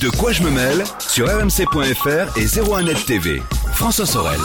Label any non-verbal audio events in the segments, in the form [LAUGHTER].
De quoi je me mêle sur rmc.fr et 01net TV. François Sorel.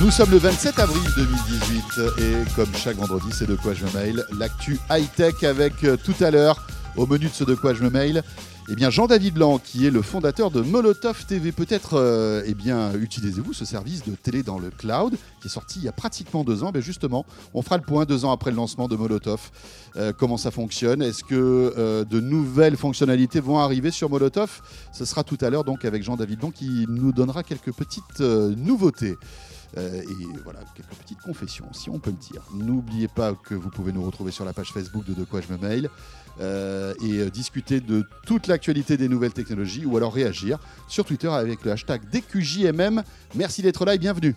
Nous sommes le 27 avril 2018 et comme chaque vendredi, c'est de quoi je me mail. L'actu high-tech avec euh, tout à l'heure, au menu de ce de quoi je me mail, eh bien Jean-David Blanc, qui est le fondateur de Molotov TV. Peut-être euh, eh utilisez-vous ce service de télé dans le cloud qui est sorti il y a pratiquement deux ans. Ben justement, on fera le point deux ans après le lancement de Molotov. Euh, comment ça fonctionne? Est-ce que euh, de nouvelles fonctionnalités vont arriver sur Molotov? Ce sera tout à l'heure donc avec Jean-David Blanc qui nous donnera quelques petites nouveautés. Et voilà, quelques petites confessions, si on peut le dire. N'oubliez pas que vous pouvez nous retrouver sur la page Facebook de De quoi je me mail euh, et euh, discuter de toute l'actualité des nouvelles technologies ou alors réagir sur Twitter avec le hashtag DQJMM. Merci d'être là et bienvenue.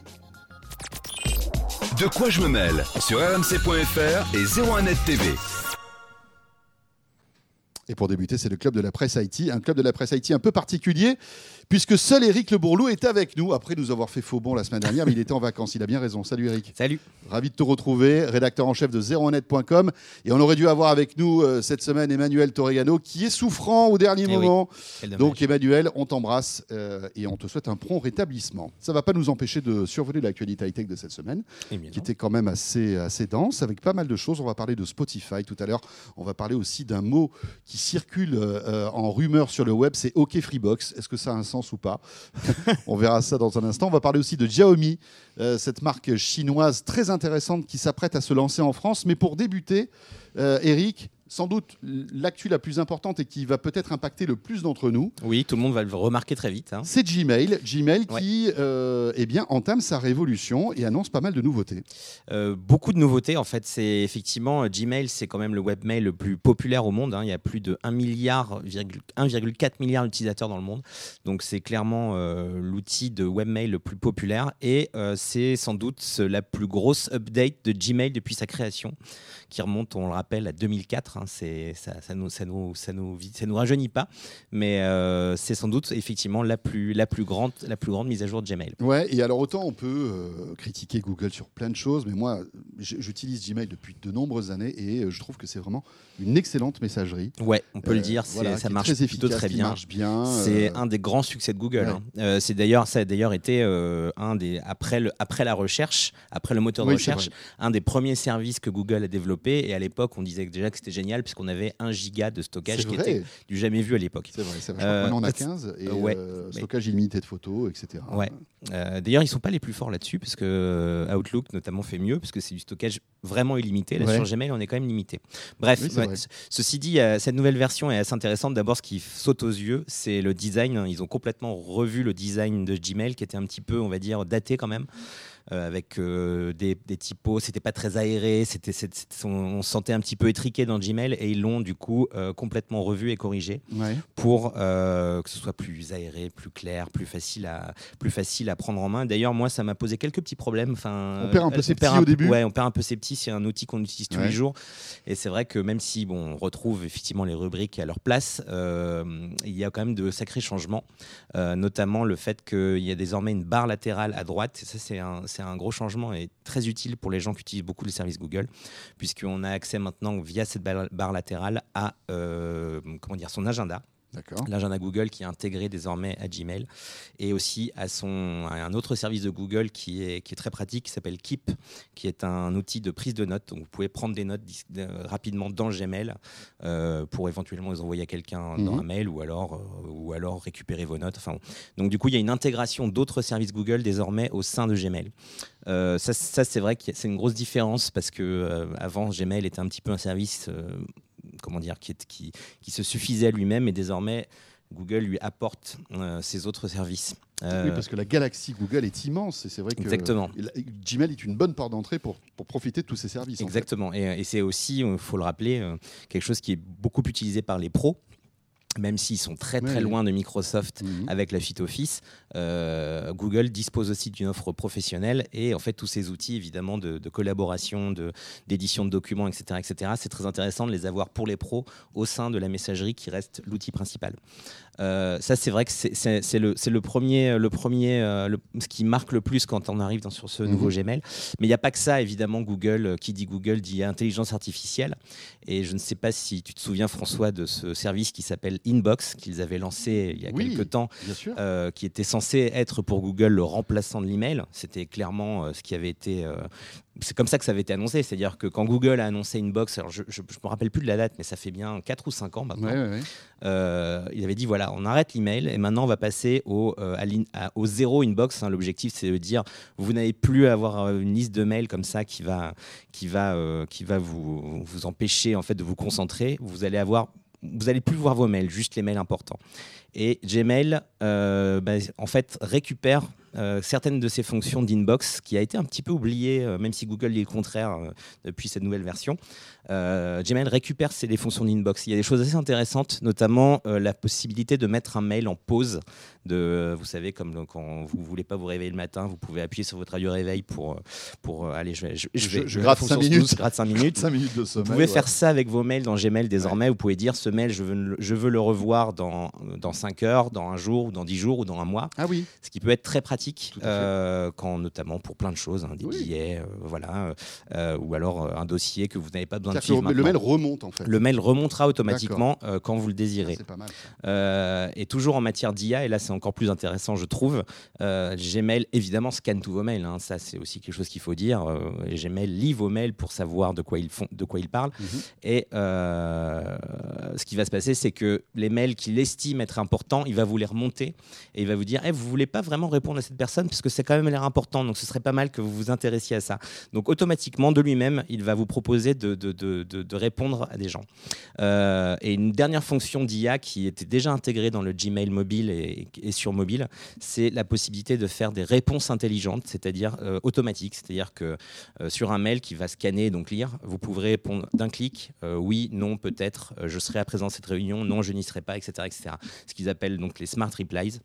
De quoi je me mêle sur rmc.fr et 01net TV. Et pour débuter, c'est le club de la presse Haïti, un club de la presse Haïti un peu particulier, puisque seul Eric Le Bourlou est avec nous, après nous avoir fait faux bon la semaine dernière, mais il était en vacances, il a bien raison. Salut Eric. Salut. Ravi de te retrouver, rédacteur en chef de 01net.com. Et on aurait dû avoir avec nous euh, cette semaine Emmanuel Torregano, qui est souffrant au dernier Eh moment. Donc Emmanuel, on t'embrasse euh, et on te souhaite un prompt rétablissement. Ça va pas nous empêcher de survoler l'actualité high-tech de cette semaine, Eh qui était quand même assez, assez dense, avec pas mal de choses. On va parler de Spotify tout à l'heure. On va parler aussi d'un mot qui circule euh, en rumeur sur le web, c'est OK Freebox. Est-ce que ça a un sens ou pas [LAUGHS] On verra ça dans un instant. On va parler aussi de Xiaomi, euh, cette marque chinoise très intéressante qui s'apprête à se lancer en France. Mais pour débuter, euh, Eric, sans doute l'actu la plus importante et qui va peut-être impacter le plus d'entre nous, Oui, tout le monde va le remarquer très vite. hein. c'est Gmail. Gmail Ouais. qui euh, eh bien, entame sa révolution et annonce pas mal de nouveautés. Euh, beaucoup de nouveautés en fait. C'est effectivement euh, Gmail, c'est quand même le webmail le plus populaire au monde. hein. Il y a plus de 1 milliard, virgule- 1,4 milliard d'utilisateurs dans le monde. Donc c'est clairement euh, l'outil de webmail le plus populaire et c'est sans doute la plus grosse update de Gmail depuis sa création, qui remonte, on le rappelle, à 2004. Hein. C'est ça, ça nous, ça nous, ça nous, ça nous rajeunit pas, mais euh, c'est sans doute effectivement la plus, la plus grande, la plus grande mise à jour de Gmail. Ouais, et alors autant on peut euh, critiquer Google sur plein de choses, mais moi j'utilise Gmail depuis de nombreuses années et euh, je trouve que c'est vraiment une excellente messagerie. Ouais, on peut le dire, voilà, ça marche très efficace, très bien. marche bien. C'est un des grands succès de Google. ouais. hein. Euh, c'est d'ailleurs, ça a d'ailleurs été un des après le après la recherche, après le moteur de Oui, recherche, un des premiers services que Google a développé. Et à l'époque, on disait déjà que c'était génial puisqu'on avait un giga de stockage qui était du jamais vu à l'époque. c'est vrai, c'est vrai. Euh, on a c'est- 15 et ouais. euh, Mais- stockage illimité de photos, etc. Ouais. Euh, D'ailleurs, ils sont pas les plus forts là-dessus parce que euh, Outlook notamment fait mieux parce que c'est du stockage vraiment illimité. Là, Ouais. sur Gmail, on est quand même limité. Bref, Oui, ouais, ceci dit, cette nouvelle version est assez intéressante. D'abord, ce qui saute aux yeux, c'est le design. Ils ont complètement revu le design de Gmail qui était un petit peu, on va dire, daté quand même. Euh, avec euh, des, des typos, c'était pas très aéré, c'était, on, on se sentait un petit peu étriqué dans Gmail et ils l'ont du coup euh, complètement revu et corrigé Ouais. pour que ce soit plus aéré, plus clair, plus facile à, plus facile à prendre en main. D'ailleurs, moi, ça m'a posé quelques petits problèmes. Enfin, On perd un peu ses petits au début. Ouais, on perd un peu ses petits. C'est un outil qu'on utilise tous Ouais. les jours. Et c'est vrai que même si bon, on retrouve effectivement les rubriques à leur place, euh, il y a quand même de sacrés changements, Euh, notamment le fait qu'il y a désormais une barre latérale à droite. Ça, c'est un, c'est un gros changement et très utile pour les gens qui utilisent beaucoup les services Google, puisqu'on a accès maintenant via cette barre, latérale à euh, comment dire son agenda L'agenda Google qui est intégré désormais à Gmail et aussi à, son, à un autre service de Google qui est, qui est très pratique qui s'appelle Keep qui est un outil de prise de notes. Donc vous pouvez prendre des notes rapidement dans Gmail euh, pour éventuellement les envoyer à quelqu'un dans Mhm. un mail ou alors, euh, ou alors récupérer vos notes. Enfin, donc du coup il y a une intégration d'autres services Google désormais au sein de Gmail. Euh, ça, ça, c'est vrai que c'est une grosse différence parce que avant Gmail était un petit peu un service comment dire qui, est- qui, qui se suffisait à lui-même et désormais Google lui apporte euh, ses autres services. Euh, Oui, parce que la galaxie Google est immense et c'est vrai que Exactement. il- Gmail est une bonne porte d'entrée pour, pour profiter de tous ces services. en fait. Exactement. Et, et c'est aussi, il faut le rappeler, euh, quelque chose qui est beaucoup utilisé par les pros. Même s'ils sont très très loin de Microsoft Mhm. avec la suite Office, euh, Google dispose aussi d'une offre professionnelle et en fait tous ces outils évidemment de, de collaboration, de- d'édition de, documents, etc., etc. C'est très intéressant de les avoir pour les pros au sein de la messagerie qui reste l'outil principal. Euh, ça c'est vrai que c'est- le, premier, le premier euh, le- ce qui marque le plus quand on arrive dans, sur ce nouveau Mhm. Gmail. Mais il n'y a pas que ça évidemment. Google, euh, qui dit Google dit intelligence artificielle. Et je ne sais pas si tu te souviens François de ce service qui s'appelle Inbox qu'ils avaient lancé il y a Oui. quelques temps, qui était censé être pour Google le remplaçant de l'email. C'était clairement ce qui avait été. C'est comme ça que ça avait été annoncé. C'est-à-dire que quand Google a annoncé Inbox, alors je ne me rappelle plus de la date, mais ça fait bien 4 ou 5 ans maintenant. Ouais, ouais, ouais. Euh, il avait dit voilà, on arrête l'email et maintenant on va passer au, euh, à au zéro inbox. hein. L'objectif c'est de dire vous n'allez plus avoir euh, une liste de mails comme ça qui va, qui va, euh, qui va vous, vous empêcher en fait de vous concentrer. Vous allez avoir vous allez plus voir vos mails, juste les mails importants. Et Gmail, bah, en fait, récupère euh, certaines de ces fonctions d'inbox qui a été un petit peu oubliée, euh, même si Google dit le contraire euh, depuis cette nouvelle version. Euh, Gmail récupère ces, les fonctions d'inbox. Il y a des choses assez intéressantes, notamment euh, la possibilité de mettre un mail en pause. De, vous savez, comme quand vous voulez pas vous réveiller le matin, vous pouvez appuyer sur votre radio réveil pour, euh, pour euh, aller. Je, je, je Je- je gratte fonction cinq minutes. snooze, je gratte cinq [LAUGHS] minutes. 5 minutes de sommeil. Vous pouvez ouais. faire ça avec vos mails dans Gmail désormais. Vous pouvez dire ce mail, je veux, le- je veux le revoir dans, dans 5 heures, dans un jour, ou dans 10 jours, ou dans un mois. Ah oui. Ce qui peut être très pratique, euh, quand, notamment pour plein de choses, hein, des Oui. billets, euh, voilà, euh, euh, ou alors euh, un dossier que vous n'avez pas besoin le, mail remonte en fait. Le mail remontera automatiquement euh, quand vous le Ah, désirez. C'est pas mal. Euh, et toujours en matière d'IA, et là c'est encore plus intéressant, je trouve. euh, Gmail évidemment scanne tous vos mails. hein. ça c'est aussi quelque chose qu'il faut dire. Euh, Gmail lit vos mails pour savoir de quoi ils font, de quoi ils parlent. Mhm. Et ce qui va se passer, c'est que les mails qu'il estime être importants, il va vous les remonter et il va vous dire Eh, Vous voulez pas vraiment répondre à cette personne parce que c'est quand même l'air important, donc ce serait pas mal que vous vous intéressiez à ça. Donc automatiquement, de lui-même, il va vous proposer de, de- de- de- répondre à des gens. Euh, et une dernière fonction d'IA qui était déjà intégrée dans le Gmail mobile et, et sur mobile, c'est la possibilité de faire des réponses intelligentes, c'est-à-dire euh, automatiques. C'est-à-dire que euh, sur un mail qui va scanner, donc lire, vous pourrez répondre d'un clic, oui, non, peut-être, je serai à présent à cette réunion, non, je n'y serai pas, etc., etc. Ce qu'ils appellent donc les smart replies,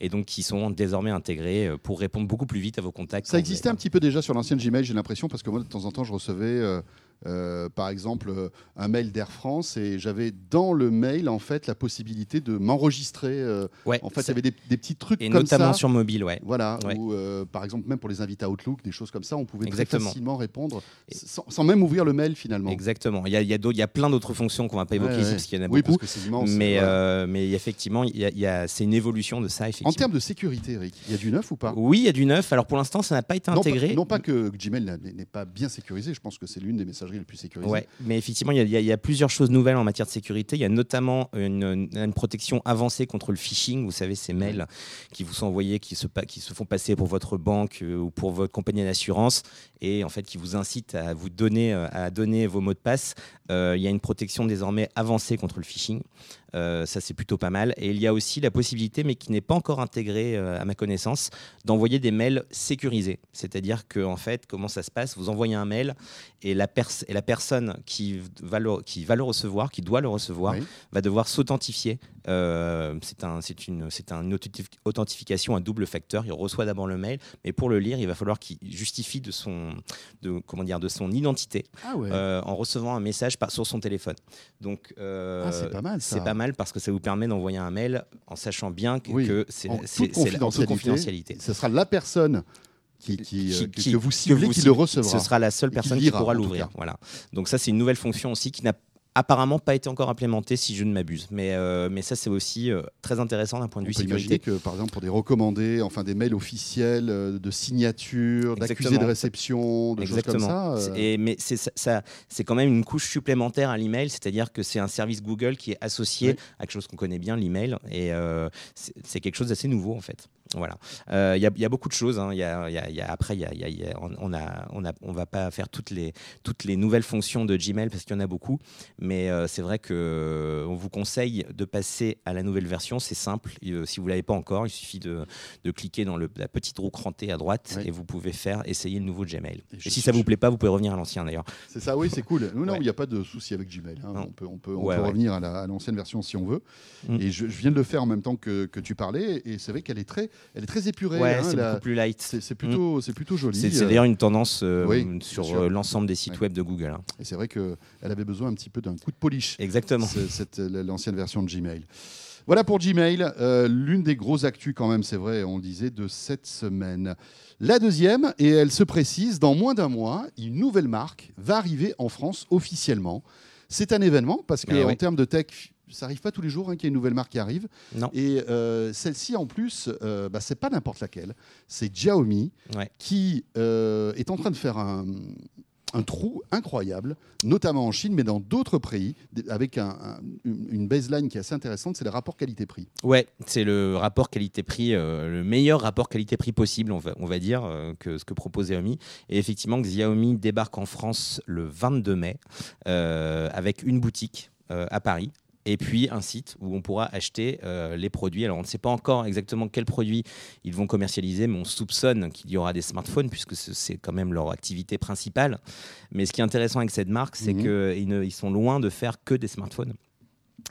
et donc qui sont désormais intégrés pour répondre beaucoup plus vite à vos contacts. Ça existait un petit peu déjà sur l'ancienne Gmail, j'ai l'impression, parce que moi, de temps en temps, je recevais, euh, par exemple, euh, un mail d'Air France et j'avais dans le mail, en fait, la possibilité de m'enregistrer. euh, Ouais, en fait, il y avait des, des petits trucs et comme notamment ça. sur mobile, ouais. Voilà, Ouais. ou euh, par exemple, même pour les invités à Outlook, des choses comme ça, on pouvait très Exactement. facilement répondre sans, sans même ouvrir le mail finalement. Exactement. Il y a, il y a d'autres- il y a plein d'autres fonctions qu'on va pas évoquer Ouais, ici parce qu'il y en a oui, beaucoup. parce que immense. Mais, effectivement, c'est une évolution de ça. En termes de sécurité, Eric, il y a du neuf ou pas? Oui, il y a du neuf. Alors pour l'instant, ça n'a pas été non pas, intégré. non pas que Gmail n'est pas bien sécurisé, je pense que c'est l'une des plus sécurisées. Ouais, mais effectivement, il y, a- y y plusieurs choses nouvelles en matière de sécurité. Il y a notamment une, une protection avancée contre le phishing. Vous savez, ces mails qui vous sont envoyés, qui se, pa- qui se font passer pour votre banque euh, ou pour votre compagnie d'assurance et en fait qui vous incitent à vous donner, euh, à donner vos mots de passe. Euh, il y a une protection désormais avancée contre le phishing. Euh, ça, c'est plutôt pas mal. Et il y a aussi la possibilité, mais qui n'est pas encore intégrée euh, à ma connaissance, d'envoyer des mails sécurisés. C'est-à-dire que, en fait, comment ça se passe? Vous envoyez un mail et la, pers- et la personne qui va, le, qui va le recevoir, qui doit le recevoir, Oui. va devoir s'authentifier. Euh, c'est un, une, c'est un authentifi- authentification à double facteur. Il reçoit d'abord le mail, mais pour le lire, il va falloir qu'il justifie de son, de, comment dire, de son identité Ah ouais. en recevant un message par, sur son téléphone. Donc, Ah, c'est pas mal, ça. C'est pas mal parce que ça vous permet d'envoyer un mail en sachant bien que, Oui, que c'est en toute confidentialité. Ce sera la personne qui, qui, euh, Qui- que- qui- que vous ciblez vous qui le recevra. Ce sera la seule personne qui lira, pourra l'ouvrir. Voilà. Donc ça, c'est une nouvelle fonction aussi qui n'a apparemment pas été encore implémentée, si je ne m'abuse. Mais, euh, mais ça, c'est aussi euh, très intéressant d'un point de On vue peut imaginer sécurité. que, par exemple, pour des recommandés, enfin des mails officiels, euh, de signature, d'accusés Exactement. de réception, de choses comme ça. Et, mais c'est ça, ça- c'est quand même une couche supplémentaire à l'email, c'est-à-dire que c'est un service Google qui est associé Oui. à quelque chose qu'on connaît bien, l'email, et c'est quelque chose d'assez nouveau en fait. Voilà. Euh, Il y, a- il y a beaucoup de choses. hein. Il y a- il y a- il y a- après, on on va pas faire toutes les, toutes les nouvelles fonctions de Gmail parce qu'il y en a beaucoup, mais euh, c'est vrai que euh, vous conseille de passer à la nouvelle version. C'est simple. Euh, si vous l'avez pas encore, il suffit de, de cliquer dans le- la petite roue crantée à droite Oui. et vous pouvez faire essayer le nouveau Gmail. Et si ça je- vous plaît pas, vous pouvez revenir à l'ancien d'ailleurs. C'est ça, oui, c'est cool. Non, Ouais. il n'y a pas de souci avec Gmail. hein. On peut, on peut, on Ouais, peut ouais. revenir à la- à l'ancienne version si on veut. Mm. Et je, je viens de le faire en même temps que, que tu parlais. Et c'est vrai qu'elle est très, elle est très épurée. Ouais, hein, c'est beaucoup plus light. c'est c'est plutôt, c'est plutôt joli. C'est euh, d'ailleurs une tendance euh, oui, sur euh, l'ensemble des sites Ouais. web de Google. hein. Et c'est vrai qu'elle avait besoin un petit peu d'un coup de polish. Exactement. C'est- l'ancienne version de Gmail. Voilà pour Gmail, euh, l'une des grosses actus quand même, c'est vrai, on le disait, de cette semaine. La deuxième, et elle se précise, dans moins d'un mois, une nouvelle marque va arriver en France officiellement. C'est un événement parce qu'en Ah termes de tech, ça arrive pas tous les jours hein, qu'il y ait une nouvelle marque qui arrive. Non. Et euh, celle-ci, en plus, euh, bah, c'est pas n'importe laquelle. C'est Xiaomi Ouais. qui euh, est en train de faire un, un trou incroyable, notamment en Chine, mais dans d'autres pays, avec un- un- une baseline qui est assez intéressante, c'est le rapport qualité-prix. Ouais, c'est le rapport qualité-prix, euh, le meilleur rapport qualité-prix possible, on va, on va dire, euh, que ce que propose Xiaomi. Et effectivement, Xiaomi débarque en France le 22 mai euh, avec une boutique à Paris. Et puis un site où on pourra acheter euh, les produits. Alors on ne sait pas encore exactement quels produits ils vont commercialiser, mais on soupçonne qu'il y aura des smartphones puisque ce- c'est quand même leur activité principale. Mais ce qui est intéressant avec cette marque, c'est Mhm. qu'ils ils sont loin de faire que des smartphones.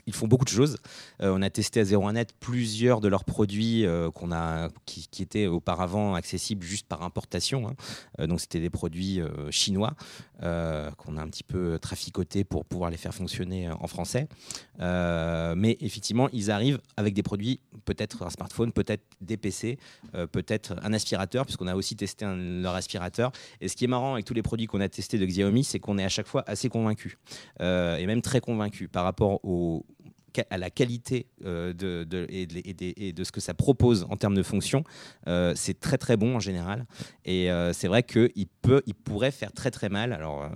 Ils font beaucoup de choses. Euh, on a testé à 01net plusieurs de leurs produits euh, qu'on a, qui, étaient auparavant accessibles juste par importation. hein. Euh, donc c'était des produits chinois qu'on a un petit peu traficotés pour pouvoir les faire fonctionner en français. Mais effectivement, ils arrivent avec des produits, peut-être un smartphone, peut-être des PC, peut-être un aspirateur, puisqu'on a aussi testé leur aspirateur. Et ce qui est marrant avec tous les produits qu'on a testés de Xiaomi, c'est qu'on est à chaque fois assez convaincu, et même très convaincu par rapport au à la qualité euh, de, de- et, de, et des- et de ce que ça propose en termes de fonction, euh, c'est très très bon en général. Et euh, c'est vrai qu'il peut, il pourrait faire très très mal. Alors euh,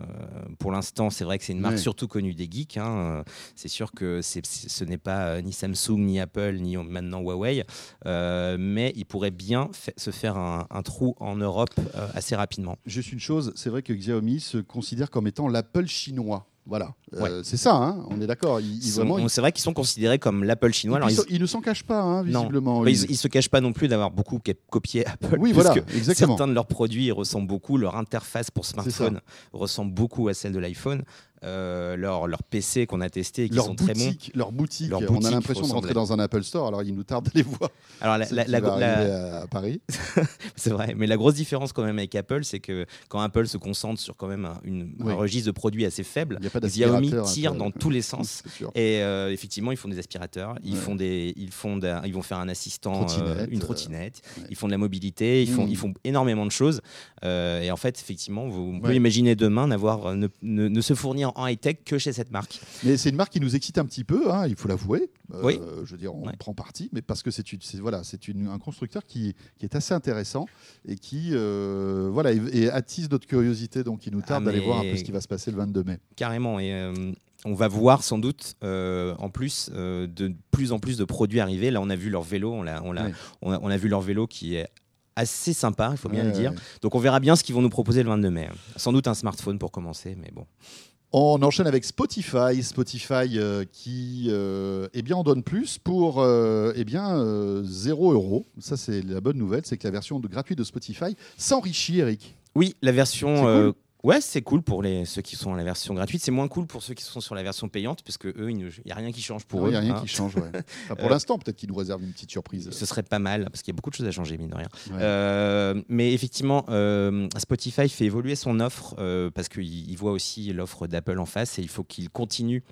pour l'instant, c'est vrai que c'est une marque surtout connue des geeks. hein. C'est sûr que c'est- c'est- ce n'est pas euh, ni Samsung, ni Apple, ni maintenant Huawei, Euh, mais il pourrait bien fa- se faire un, un trou en Europe euh, assez rapidement. Juste une chose, c'est vrai que Xiaomi se considère comme étant l'Apple chinois. Voilà, Euh, c'est ça, hein, on est d'accord. Ils- C'est vrai qu'ils sont considérés comme l'Apple chinois. Alors, ils- ils, ils ne s'en cachent pas, hein, Non. visiblement. Bah, Ils- ils se cachent pas non plus d'avoir beaucoup copié Apple. Oui, voilà, que exactement. Certains de leurs produits ressemblent beaucoup. Leur interface pour smartphone ressemble beaucoup à celle de l'iPhone. Euh, leur, leur PC qu'on a testé et qui leur sont très bons. boutique, leur boutique, Leur on a boutique l'impression de rentrer à- dans un Apple Store, alors il nous tarde d'aller voir. Alors la, la- la- à Paris. [LAUGHS] c'est vrai, mais la grosse différence quand même avec Apple, c'est que quand Apple se concentre sur quand même un, une- Oui. un registre de produits assez faible, Il n'y a pas Xiaomi tire dans tous les [LAUGHS] sens. Et euh, effectivement, ils font des aspirateurs, ils Ouais. font des, ils font, ils vont faire un assistant, Trottinette, euh, une euh, trottinette. ouais. Ils font de la mobilité, ils font, Mm. ils font énormément de choses. Et en fait, effectivement, vous, pouvez imaginer demain n'avoir, ne, ne- ne se fournir en high tech que chez cette marque. Mais c'est une marque qui nous excite un petit peu, hein, il faut l'avouer. Euh, Oui. Je veux dire, on Ouais. prend parti, mais parce que c'est voilà, un constructeur qui, qui est assez intéressant et qui euh, voilà, et, et attise notre curiosité. Donc, il nous tarde Ah, d'aller voir un peu ce qui va se passer le 22 mai. Carrément. Et euh, on va voir sans doute, euh, en plus, euh, de plus en plus de produits arriver. Là, on a vu leur vélo, on, l'a- on, a, on a vu leur vélo qui est assez sympa, il faut bien Ouais, le dire. ouais. Donc on verra bien ce qu'ils vont nous proposer le 22 mai. Sans doute un smartphone pour commencer, mais bon. On enchaîne avec Spotify. Spotify euh, qui euh, eh bien, en donne plus pour euh, eh bien, euh, 0 euros. Ça, c'est la bonne nouvelle, c'est que la version de- gratuite de Spotify s'enrichit, Eric. Oui, la version. Cool. Ouais, c'est cool pour les, ceux qui sont à la version gratuite. C'est moins cool pour ceux qui sont sur la version payante, parce que eux, il n'y a rien qui change pour Il eux. n'y a rien hein. qui change. ouais. [LAUGHS] Enfin, pour Euh, l'instant, peut-être qu'ils nous réservent une petite surprise. Ce serait pas mal, parce qu'il y a beaucoup de choses à changer, mine de rien. Ouais. Euh, mais effectivement, euh, Spotify fait évoluer son offre parce qu'il il voit aussi l'offre d'Apple en face et il faut qu'ils continuent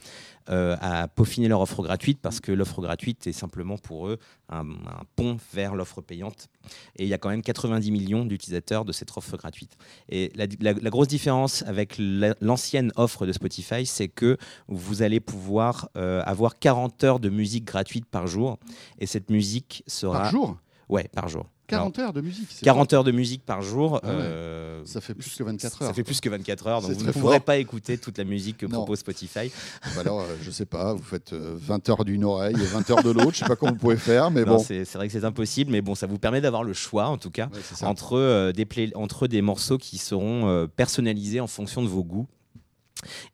à peaufiner leur offre gratuite parce que l'offre gratuite est simplement pour eux un, un pont vers l'offre payante. Et il y a quand même 90 millions d'utilisateurs de cette offre gratuite. Et la, la- la grosse différence avec la- l'ancienne offre de Spotify, c'est que vous allez pouvoir euh, avoir 40 heures de musique gratuite par jour. Et cette musique sera... Par jour? Ouais, par jour. Alors, 40 heures de musique. c'est 40 heures de musique par jour. Ah ouais. euh, Ça fait plus que 24 heures. Ça fait plus que 24 heures, donc vous ne pourrez fort. pas écouter toute la musique que Non. propose Spotify. Bah alors, euh, je sais pas, vous faites euh, 20 heures d'une oreille et 20 heures de l'autre. Je sais pas comment vous pouvez faire, mais Non, bon. C'est vrai que c'est impossible, mais bon, ça vous permet d'avoir le choix, en tout cas, Ouais, entre, euh, des play- entre des morceaux qui seront euh, personnalisés en fonction de vos goûts.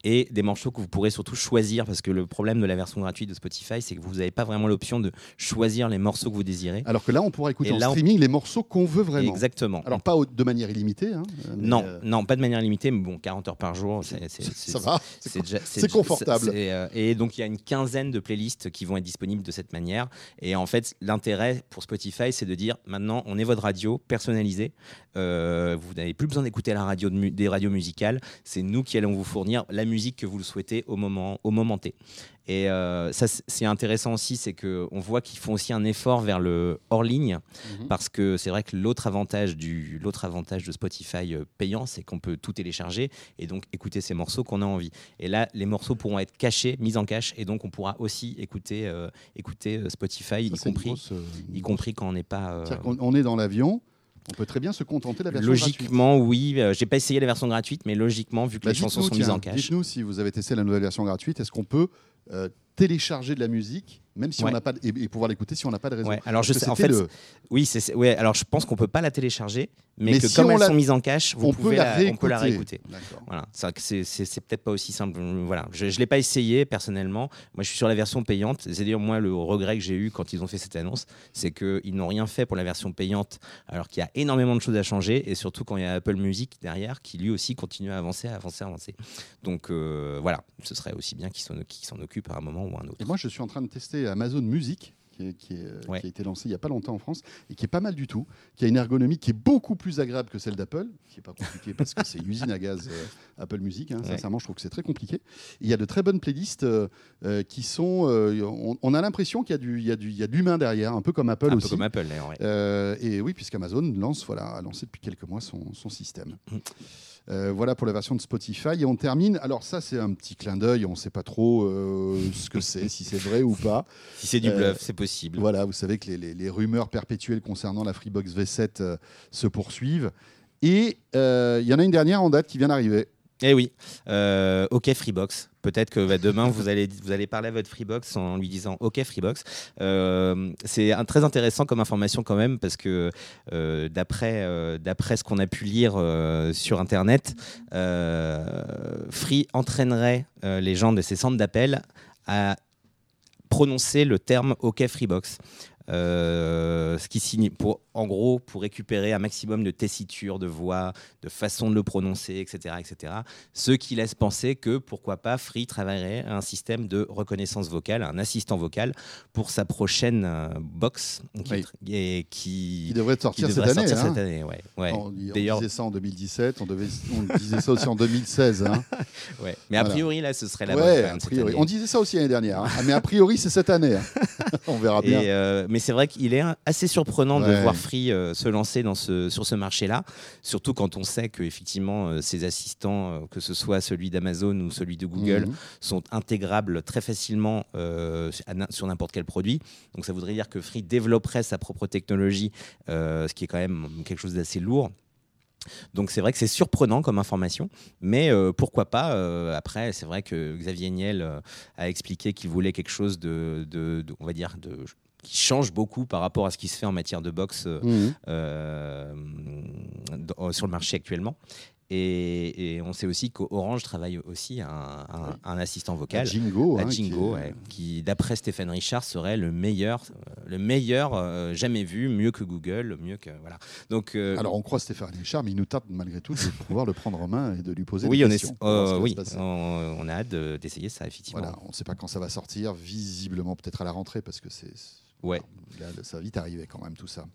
Et des morceaux que vous pourrez surtout choisir, parce que le problème de la version gratuite de Spotify, c'est que vous n'avez pas vraiment l'option de choisir les morceaux que vous désirez. Alors que là, on pourra écouter Et en là, on- streaming les morceaux qu'on veut vraiment. Exactement. Alors pas de manière illimitée. hein, non, euh, non, pas de manière limitée, mais bon, 40 heures par jour, c'est c'est- c'est- ça va. C'est confortable. euh, et donc il y a une quinzaine de playlists qui vont être disponibles de cette manière. Et en fait, l'intérêt pour Spotify, c'est de dire maintenant, on est votre radio personnalisée. Euh, vous n'avez plus besoin d'écouter la radio de mu- des radios musicales. C'est nous qui allons vous fournir la musique que vous le souhaitez au moment, au moment T. Et euh, ça, c'est intéressant aussi, c'est qu'on voit qu'ils font aussi un effort vers le hors ligne, Mhm. parce que c'est vrai que l'autre avantage, du, l'autre avantage de Spotify euh, payant, c'est qu'on peut tout télécharger et donc écouter ces morceaux qu'on a envie. Et là, les morceaux pourront être cachés, mis en cache, et donc on pourra aussi écouter, euh, écouter Spotify, Ça, y compris, grosse, y compris quand on n'est pas. euh, on est dans l'avion, on peut très bien se contenter de la version gratuite. Logiquement, oui. Euh, J'ai pas essayé la version gratuite, mais logiquement, vu que Bah, les chansons sont mises en cache. Dites-nous si vous avez testé la nouvelle version gratuite, est-ce qu'on peut euh, télécharger de la musique, même si on n'a pas de- et, et pouvoir l'écouter si on n'a pas de réseau Ouais, alors je Parce que sais, en fait, le- oui, c'est, c'est- ouais, alors je pense qu'on peut pas la télécharger, mais, Mais que si comme elles la- sont mises en cache, vous on peut la on peut la réécouter. Voilà, c'est peut-être pas aussi simple. Voilà, je, je l'ai pas essayé personnellement. Moi, je suis sur la version payante. C'est d'ailleurs moi le regret que j'ai eu quand ils ont fait cette annonce, c'est qu'ils n'ont rien fait pour la version payante, alors qu'il y a énormément de choses à changer, et surtout quand il y a Apple Music derrière, qui lui aussi continue à avancer, à avancer, à avancer. Donc euh, voilà, ce serait aussi bien qu'ils s'en, s'en occupent à un moment ou à un autre. Et moi, je suis en train de tester Amazon Music. Qui, est- qui est, euh, Ouais. qui a été lancé il n'y a pas longtemps en France et qui est pas mal du tout, qui a une ergonomie qui est beaucoup plus agréable que celle d'Apple, qui n'est pas compliqué parce que c'est une [LAUGHS] usine à gaz euh, Apple Music. hein. Ouais. Sincèrement, je trouve que c'est très compliqué. Il y a de très bonnes playlists euh, qui sont. euh, on, on a l'impression qu'il y a de l'humain derrière, un peu comme Apple un aussi. peu comme Apple ouais. Et oui, puisqu'Amazon lance, voilà, a lancé depuis quelques mois son, son système. Euh, voilà pour la version de Spotify. Et on termine. Alors, ça, c'est un petit clin d'œil. On ne sait pas trop euh, ce que c'est, si c'est vrai ou pas. [LAUGHS] Si c'est du Euh, bluff, c'est possible. Voilà, vous savez que les, les- les rumeurs perpétuelles concernant la Freebox V7 euh, se poursuivent. Et euh, il y en a une dernière en date qui vient d'arriver. Eh oui, Euh, OK Freebox. Peut-être que bah, demain vous allez vous allez parler à votre Freebox en lui disant OK Freebox. Euh, c'est très intéressant comme information quand même parce que euh, d'après euh, d'après ce qu'on a pu lire sur internet, Free entraînerait les gens de ces centres d'appel à prononcer le terme OK Freebox. Euh, ce qui signe pour en gros pour récupérer un maximum de tessiture de voix de façon de le prononcer etc etc ce qui laisse penser que pourquoi pas Free travaillerait un système de reconnaissance vocale un assistant vocal pour sa prochaine euh, box qui, Oui. et qui, Qui devrait qui sortir devrait cette année. sortir cette année ouais, ouais. On, disait ça en 2017, on, devait, on disait ça aussi en 2016. hein. [LAUGHS] ouais. mais a priori là ce serait la bonne. On disait ça aussi l'année dernière. hein. Ah, mais a priori, c'est cette année. hein. [LAUGHS] on verra bien. Et, euh, mais c'est vrai qu'il est assez surprenant de voir Free euh, se lancer dans ce, sur ce marché-là, surtout quand on sait que effectivement euh, ces assistants, euh, que ce soit celui d'Amazon ou celui de Google, Mhm. sont intégrables très facilement sur n'importe quel produit. Donc ça voudrait dire que Free développerait sa propre technologie, ce qui est quand même quelque chose d'assez lourd. Donc c'est vrai que c'est surprenant comme information, mais euh, pourquoi pas euh, Après, c'est vrai que Xavier Niel euh, a expliqué qu'il voulait quelque chose de, de- de- on va dire, de, qui change beaucoup par rapport à ce qui se fait en matière de boxe euh, Mhm. euh, dans- sur le marché actuellement. Et, et on sait aussi qu'Orange travaille aussi un, un- un assistant vocal. À Jingo. hein, Jingo, qui est- ouais, qui, d'après Stéphane Richard, serait le meilleur, euh, le meilleur euh, jamais vu, mieux que Google, mieux que voilà. Donc, euh, Alors, on croit Stéphane Richard, mais il nous tarde malgré tout de pouvoir le prendre en main et de lui poser oui, des on, est, questions. euh, va oui on, on a hâte de- d'essayer ça effectivement. Voilà, on ne sait pas quand ça va sortir, visiblement peut-être à la rentrée parce que c'est Ouais. là, ça va vite arriver quand même tout ça.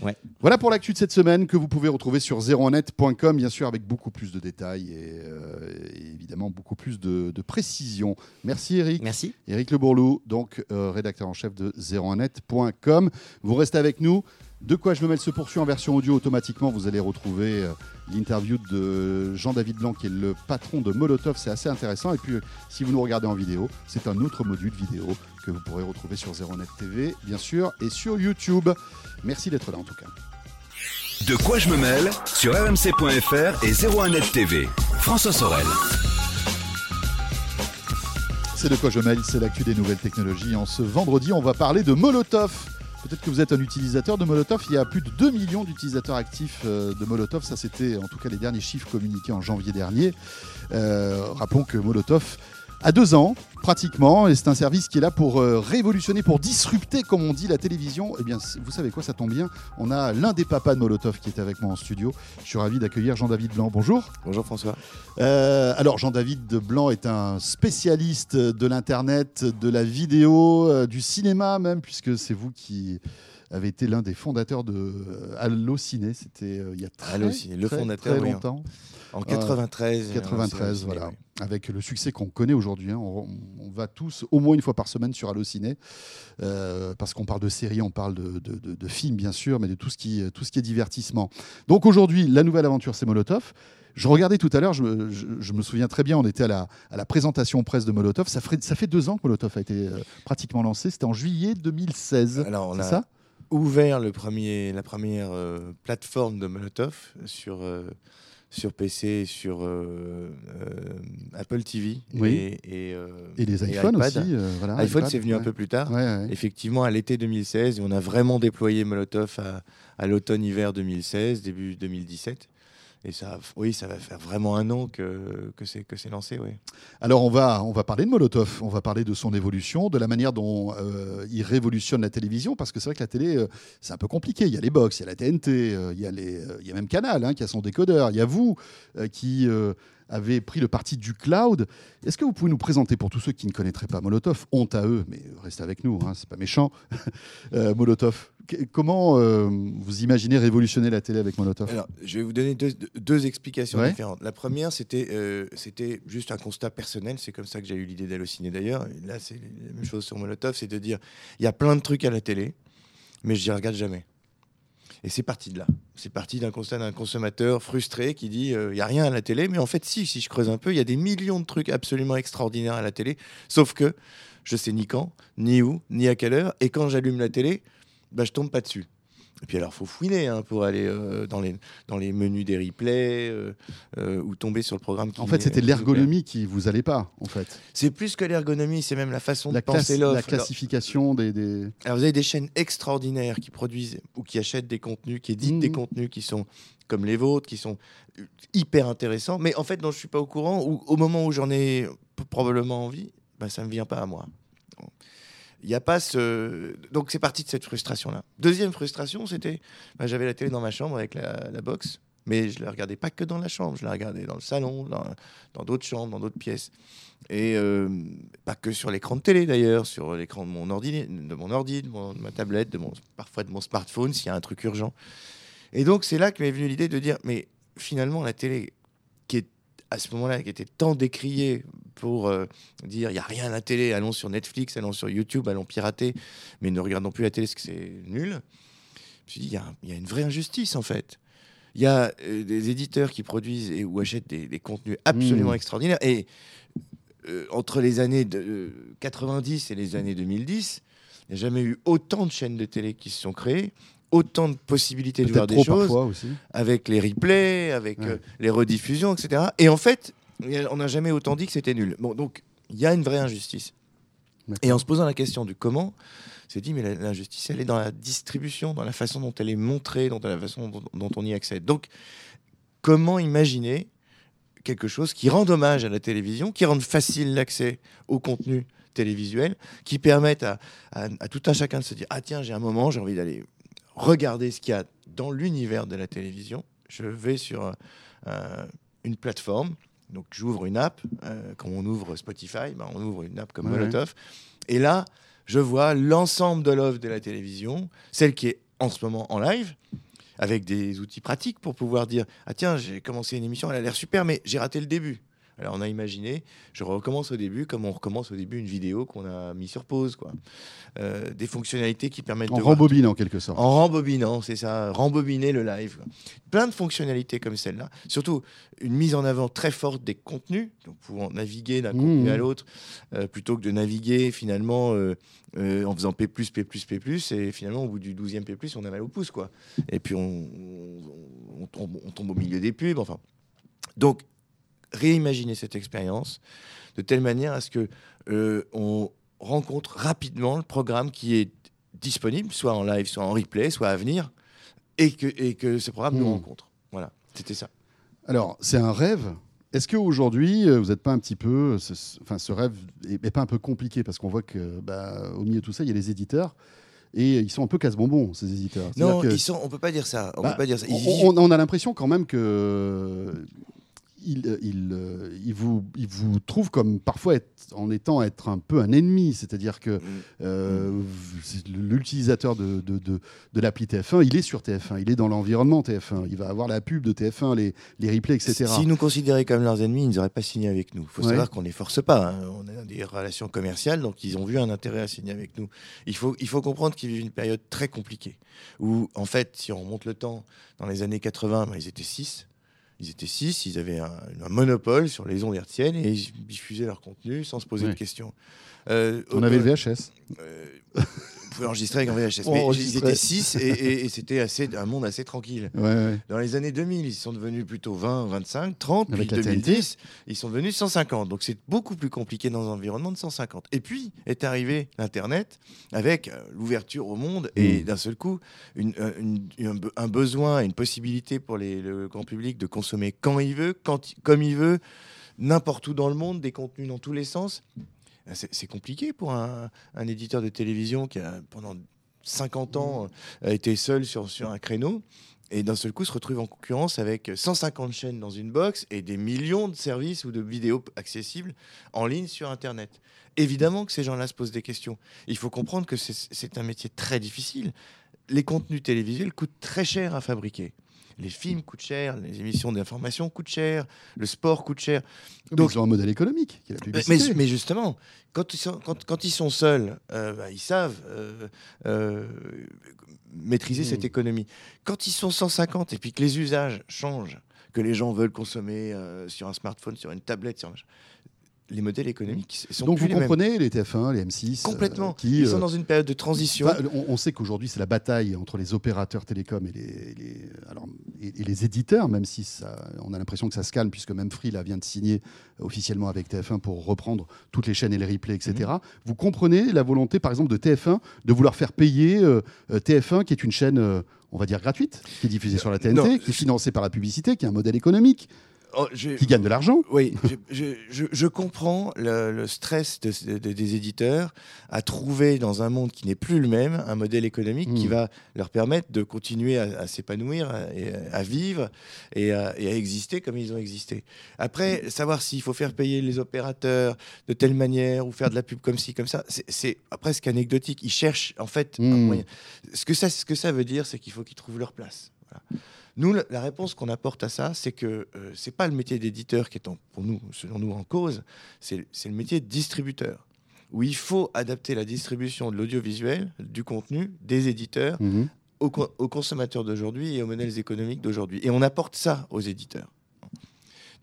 Ouais. Voilà pour l'actu de cette semaine que vous pouvez retrouver sur 01net.com bien sûr avec beaucoup plus de détails et, euh, et évidemment beaucoup plus de, de précision. Merci Eric. Merci. Eric Le Bourlou, donc euh, rédacteur en chef de 01net.com. Vous restez avec nous. De quoi je me mêle se poursuit en version audio automatiquement. Vous allez retrouver euh, l'interview de Jean-David Blanc, qui est le patron de Molotov. C'est assez intéressant. Et puis, si vous nous regardez en vidéo, c'est un autre module vidéo que vous pourrez retrouver sur 01net TV, bien sûr, et sur YouTube. Merci d'être là en tout cas. De quoi je me mêle sur rmc.fr et 01net TV. François Sorel. C'est de quoi je mêle, c'est l'actu des nouvelles technologies. En ce vendredi, on va parler de Molotov. Peut-être que vous êtes un utilisateur de Molotov. Il y a plus de 2 millions d'utilisateurs actifs euh, de Molotov. Ça, c'était en tout cas les derniers chiffres communiqués en janvier dernier. Euh, rappelons que Molotov a deux ans, pratiquement, et c'est un service qui est là pour euh, révolutionner, pour disrupter, comme on dit, la télévision. Eh bien, vous savez quoi, ça tombe bien. On a l'un des papas de Molotov qui est avec moi en studio. Je suis ravi d'accueillir Jean-David Blanc. Bonjour. Bonjour François. Euh, alors Jean-David Blanc est un spécialiste de l'internet, de la vidéo, euh, du cinéma même, puisque c'est vous qui avait été l'un des fondateurs de euh, Allociné. C'était euh, il y a très, Allociné, le très, fondateur, très oui, longtemps. En 93. 93, euh, voilà. oui. Avec le succès qu'on connaît aujourd'hui. hein. On, on va tous au moins une fois par semaine sur Allociné. parce qu'on parle de séries, on parle de, de- de- de films, bien sûr, mais de tout ce qui, tout ce qui est divertissement. Donc aujourd'hui, la nouvelle aventure, c'est Molotov. Je regardais tout à l'heure, je, me- je- je me souviens très bien, on était à la, à la présentation presse de Molotov. Ça, ferait- ça fait deux ans que Molotov a été euh, pratiquement lancé. C'était en juillet 2016. Alors, on C'est a ça? Ouvert le premier, la première euh, plateforme de Molotov sur, euh, sur PC et sur euh, euh, Apple TV. Oui. Et, et, euh, Et les iPhones aussi. euh, voilà, iPhone, c'est venu un peu plus tard. Ouais, ouais. Effectivement, à l'été 2016, et on a vraiment déployé Molotov à, à l'automne-hiver 2016, début 2017. Et ça, oui, ça va faire vraiment un an que, que c'est lancé, oui. Alors on va, on va parler de Molotov, on va parler de son évolution, de la manière dont euh, il révolutionne la télévision, parce que c'est vrai que la télé, euh, c'est un peu compliqué. Il y a les box, il y a la TNT, euh, il, y a les, il y a même Canal hein, qui a son décodeur, il y a vous qui avez pris le parti du cloud. Est-ce que vous pouvez nous présenter, pour tous ceux qui ne connaîtraient pas Molotov, honte à eux, mais restez avec nous, hein, c'est pas méchant, [LAUGHS] Molotov, comment euh, vous imaginez révolutionner la télé avec Molotov? Alors, je vais vous donner deux, deux explications Ouais. différentes. La première, c'était euh, c'était juste un constat personnel. C'est comme ça que j'ai eu l'idée d'halluciner d'ailleurs. Là, c'est la même chose sur Molotov, c'est de dire il y a plein de trucs à la télé, mais je n'y regarde jamais. Et c'est parti de là. C'est parti d'un constat d'un consommateur frustré qui dit euh, il y a rien à la télé, mais en fait, si, si je creuse un peu, il y a des millions de trucs absolument extraordinaires à la télé, sauf que je sais ni quand, ni où, ni à quelle heure, et quand j'allume la télé, bah, je tombe pas dessus. Et puis alors, faut fouiner hein, pour aller euh, dans, les, dans les menus des replays euh, euh, ou tomber sur le programme. Qui, En fait, c'était l'ergonomie qui vous allait pas, en fait. C'est plus que l'ergonomie, c'est même la façon La, de penser l'offre. la Alors- classification des- des... alors vous avez des chaînes extraordinaires qui produisent ou qui achètent des contenus, qui éditent des contenus qui sont comme les vôtres, qui sont hyper intéressants, mais en fait dont je suis pas au courant ou au moment où j'en ai probablement envie, bah, ça me vient pas à moi. Il y a pas ce donc c'est parti de cette frustration là. Deuxième frustration, c'était bah, j'avais la télé dans ma chambre avec la, la mais je la regardais pas que dans la chambre, je la regardais dans le salon, dans d'autres chambres, dans d'autres pièces. Et euh, pas que sur l'écran de télé d'ailleurs, sur l'écran de mon ordi, de mon ordi, de, mon- ma tablette, de mon, parfois de mon smartphone s'il y a un truc urgent. Et donc c'est là que m'est venue l'idée de dire, mais finalement la télé, qui est à ce moment-là, qui était tant décriée pour euh, dire il n'y a rien à la télé, allons sur Netflix, allons sur YouTube, allons pirater, mais ne regardons plus la télé parce que c'est nul. Je me suis dit, il y, a- il y a une vraie injustice en fait. Il y a euh, des éditeurs qui produisent et, ou achètent des, des contenus absolument Mm. extraordinaires. Et euh, entre les années de, euh, 90 et les années 2010, il n'y a jamais eu autant de chaînes de télé qui se sont créées, autant de possibilités de voir des choses, aussi. avec les replays, avec Ouais. euh, les rediffusions, etc. Et en fait, on n'a jamais autant dit que c'était nul. Bon, donc il y a une vraie injustice. Et en se posant la question du comment, c'est dit, mais l'injustice, elle est dans la distribution, dans la façon dont elle est montrée, dans la façon dont, dont on y accède. Donc, comment imaginer quelque chose qui rende hommage à la télévision, qui rende facile l'accès au contenu télévisuel, qui permette à, à- à tout un chacun de se dire, ah tiens, j'ai un moment, j'ai envie d'aller regarder ce qu'il y a dans l'univers de la télévision. Je vais sur euh, une plateforme, donc j'ouvre une app, euh, quand on ouvre Spotify, ben, on ouvre une app comme Ouais, Molotov, et là, je vois l'ensemble de l'offre de la télévision, celle qui est en ce moment en live, avec des outils pratiques pour pouvoir dire Ah, tiens, j'ai commencé une émission, elle a l'air super, mais j'ai raté le début. Alors, on a imaginé, je recommence au début, comme on recommence au début une vidéo qu'on a mis sur pause. Quoi. Euh, des fonctionnalités qui permettent En de. voir- rembobine en quelque sorte. en rembobinant, c'est ça, rembobiner le live. quoi. Plein de fonctionnalités comme celle-là. Surtout une mise en avant très forte des contenus, donc pouvant naviguer d'un Mmh. contenu à l'autre, euh, plutôt que de naviguer finalement euh, en faisant P+, P+, P+, et finalement au bout du 12e P+, on a mal au pouce. Quoi. Et puis on, on- on tombe, on tombe au milieu des pubs. Enfin. Donc, réimaginer cette expérience de telle manière à ce que euh, on rencontre rapidement le programme qui est disponible, soit en live, soit en replay, soit à venir, et que, et que ce programme nous Hmm. rencontre. Voilà, c'était ça. Alors, c'est un rêve. Est-ce qu'aujourd'hui, euh, vous n'êtes pas un petit peu. ce- ce- Enfin, ce rêve est, est pas un peu compliqué? Parce qu'on voit que, bah, au milieu de tout ça, il y a les éditeurs et ils sont un peu casse-bonbons, ces éditeurs. Non, que- ils sont, on peut pas dire ça. On bah, peut pas dire ça. Ils- on, on a l'impression quand même que. Il, il, euh, il vous, il vous trouve comme parfois être, en étant être un peu un ennemi. C'est-à-dire que Mm. euh, l'utilisateur de, de, de, de l'appli TF1, il est sur TF1, il est dans l'environnement TF1. Il va avoir la pub de TF1, les, les replays, etc. S'ils nous considéraient comme leurs ennemis, ils n'auraient pas signé avec nous. Il faut Ouais. savoir qu'on ne les force pas. hein. On a des relations commerciales, donc ils ont vu un intérêt à signer avec nous. Il faut, il faut comprendre qu'ils vivent une période très compliquée. Où, en fait, si on remonte le temps, dans les années 80, ben, ils étaient 6. Ils étaient 6, ils avaient un, un monopole sur les ondes hertziennes et ils diffusaient leur contenu sans se poser de questions. Euh, On avait le VHS. euh, [LAUGHS] pouvez enregistrer avec un VHS. On Mais ils étaient 6 et, et- et c'était assez, un monde assez tranquille. Ouais, ouais. Dans les années 2000, ils sont devenus plutôt 20, 25, 30, Avec puis la TNT. 2010, ils sont devenus 150. Donc c'est beaucoup plus compliqué dans un environnement de 150. Et puis est arrivé l'Internet avec euh, l'ouverture au monde et Mm. d'un seul coup, une- euh, une- un, be- un besoin, une possibilité pour les- le grand public de consommer quand il veut, quand, comme il veut, n'importe où dans le monde, des contenus dans tous les sens. Euh, C'est compliqué pour un, un éditeur de télévision qui a pendant 50 ans euh, été seul sur, sur un créneau et d'un seul coup se retrouve en concurrence avec 150 chaînes dans une box et des millions de services ou de vidéos accessibles en ligne sur Internet. Évidemment que ces gens-là se posent des questions. Il faut comprendre que c'est un métier très difficile. Les contenus télévisuels coûtent très cher à fabriquer. Les films coûtent cher, les émissions d'information coûtent cher, le sport coûte cher. Donc, ils ont un modèle économique, qui est la publicité. mais- mais justement, quand ils sont, quand, quand ils sont seuls, euh, bah, ils savent euh, euh, maîtriser cette économie. Quand ils sont 150 et puis que les usages changent, que les gens veulent consommer sur un smartphone, sur une tablette, sur un- les modèles économiques sont Donc plus vous les mêmes. comprenez les TF1, les M6, euh, Complètement. qui, Ils euh, sont dans une période de transition. On, on sait qu'aujourd'hui, c'est la bataille entre les opérateurs télécoms et les, les- alors, et, et les éditeurs, même si ça, on a l'impression que ça se calme, puisque même Free là, vient de signer officiellement avec TF1 pour reprendre toutes les chaînes et les replays, etc. Mhm. Vous comprenez la volonté, par exemple, de TF1 de vouloir faire payer euh, euh, TF1, qui est une chaîne, euh, on va dire, gratuite, qui est diffusée sur la TNT, non, qui est financée par la publicité, qui a un modèle économique, Oh, qui gagne de l'argent. Oui, je, je- je- je comprends le, le stress de- de- des éditeurs à trouver dans un monde qui n'est plus le même un modèle économique qui Mm. va leur permettre de continuer à, à s'épanouir à- et à, à vivre et à, et à exister comme ils ont existé. Après, savoir s'il faut faire payer les opérateurs de telle manière ou faire de la pub comme ci, comme ça, c'est- presque anecdotique. Ils cherchent en fait un Mm. moyen. Ce que, ça, ce que ça veut dire, c'est qu'il faut qu'ils trouvent leur place. Voilà. Nous, la- réponse qu'on apporte à ça, c'est que euh, c'est pas le métier d'éditeur qui est en- pour nous, selon nous, en cause, c'est le métier de distributeur, où il faut adapter la distribution de l'audiovisuel, du contenu, des éditeurs, Mhm. aux, co- aux consommateurs d'aujourd'hui et aux modèles économiques d'aujourd'hui. Et on apporte ça aux éditeurs.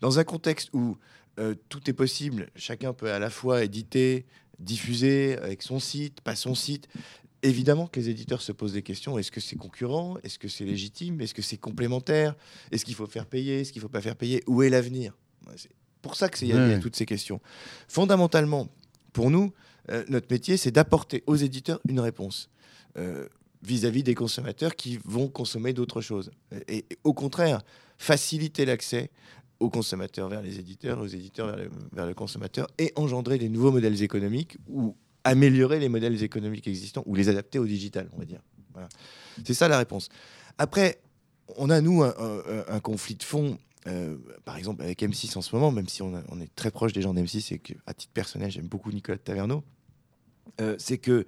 Dans un contexte où euh, tout est possible, chacun peut à la fois éditer, diffuser avec son site, pas son site. Évidemment que les éditeurs se posent des questions. Est-ce que c'est concurrent? Est-ce que c'est légitime? Est-ce que c'est complémentaire? Est-ce qu'il faut faire payer? Est-ce qu'il ne faut pas faire payer? Où est l'avenir? C'est pour ça y, a- il y a toutes ces questions. Fondamentalement, pour nous, euh, notre métier, c'est d'apporter aux éditeurs une réponse euh, vis-à-vis des consommateurs qui vont consommer d'autres choses. Et, et au contraire, faciliter l'accès aux consommateurs vers les éditeurs, aux éditeurs vers le, vers le consommateur, et engendrer des nouveaux modèles économiques ou améliorer les modèles économiques existants ou les adapter au digital, on va dire. Voilà. C'est ça la réponse. Après, on a, nous, un, un- un conflit de fond, euh, par exemple avec M6 en ce moment, même si on, a- on est très proche des gens d'M6 et que, à titre personnel, j'aime beaucoup Nicolas de Taverneau, euh, c'est que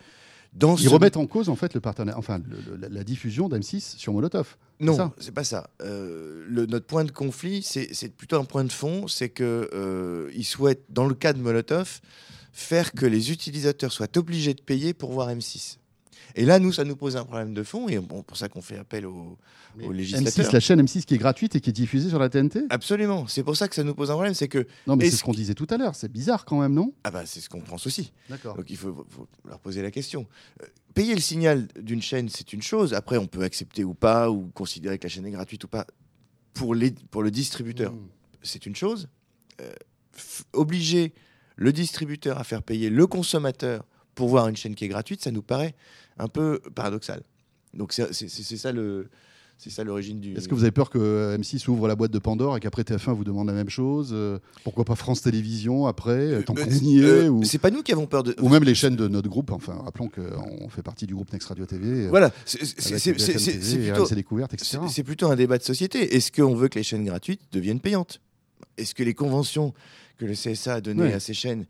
dans Ils ce- remettent en cause en fait le partenaire, enfin le- le- la, diffusion d'M6 sur Molotov. Non, c'est pas ça. Euh, le- notre point de conflit, c'est plutôt un point de fond, c'est que euh, ils souhaitent, dans le cas de Molotov, faire que les utilisateurs soient obligés de payer pour voir M6. Et là, nous, ça nous pose un problème de fond, et bon, pour ça qu'on fait appel aux, aux législateurs. M6, la chaîne M6 qui est gratuite et qui est diffusée sur la TNT Absolument. C'est pour ça que ça nous pose un problème, c'est que Non, mais c'est ce qu'on disait tout à l'heure. C'est bizarre quand même, non? Ah bah c'est ce qu'on pense aussi. D'accord. Donc il faut, faut leur poser la question. Euh, payer le signal d'une chaîne, c'est une chose. Après, on peut accepter ou pas, ou considérer que la chaîne est gratuite ou pas. Pour, les, pour le distributeur, Mmh. c'est une chose. Euh, obliger le distributeur à faire payer le consommateur pour voir une chaîne qui est gratuite, ça nous paraît un peu paradoxal. Donc c'est ça le. C'est ça l'origine du. Est-ce que vous avez peur que euh, M6 ouvre la boîte de Pandore et qu'après TF1 vous demande la même chose euh, Pourquoi pas France Télévisions après euh, Tant Euh, qu'on y est euh, ou... C'est pas nous qui avons peur de. ou même les chaînes de notre groupe. Enfin, rappelons qu'on fait partie du groupe Next Radio TV. euh, Voilà, c'est plutôt. Découverte, etc. C'est plutôt un débat de société. Est-ce qu'on veut que les chaînes gratuites deviennent payantes? Est-ce que les conventions que le CSA a Ouais. à ces chaînes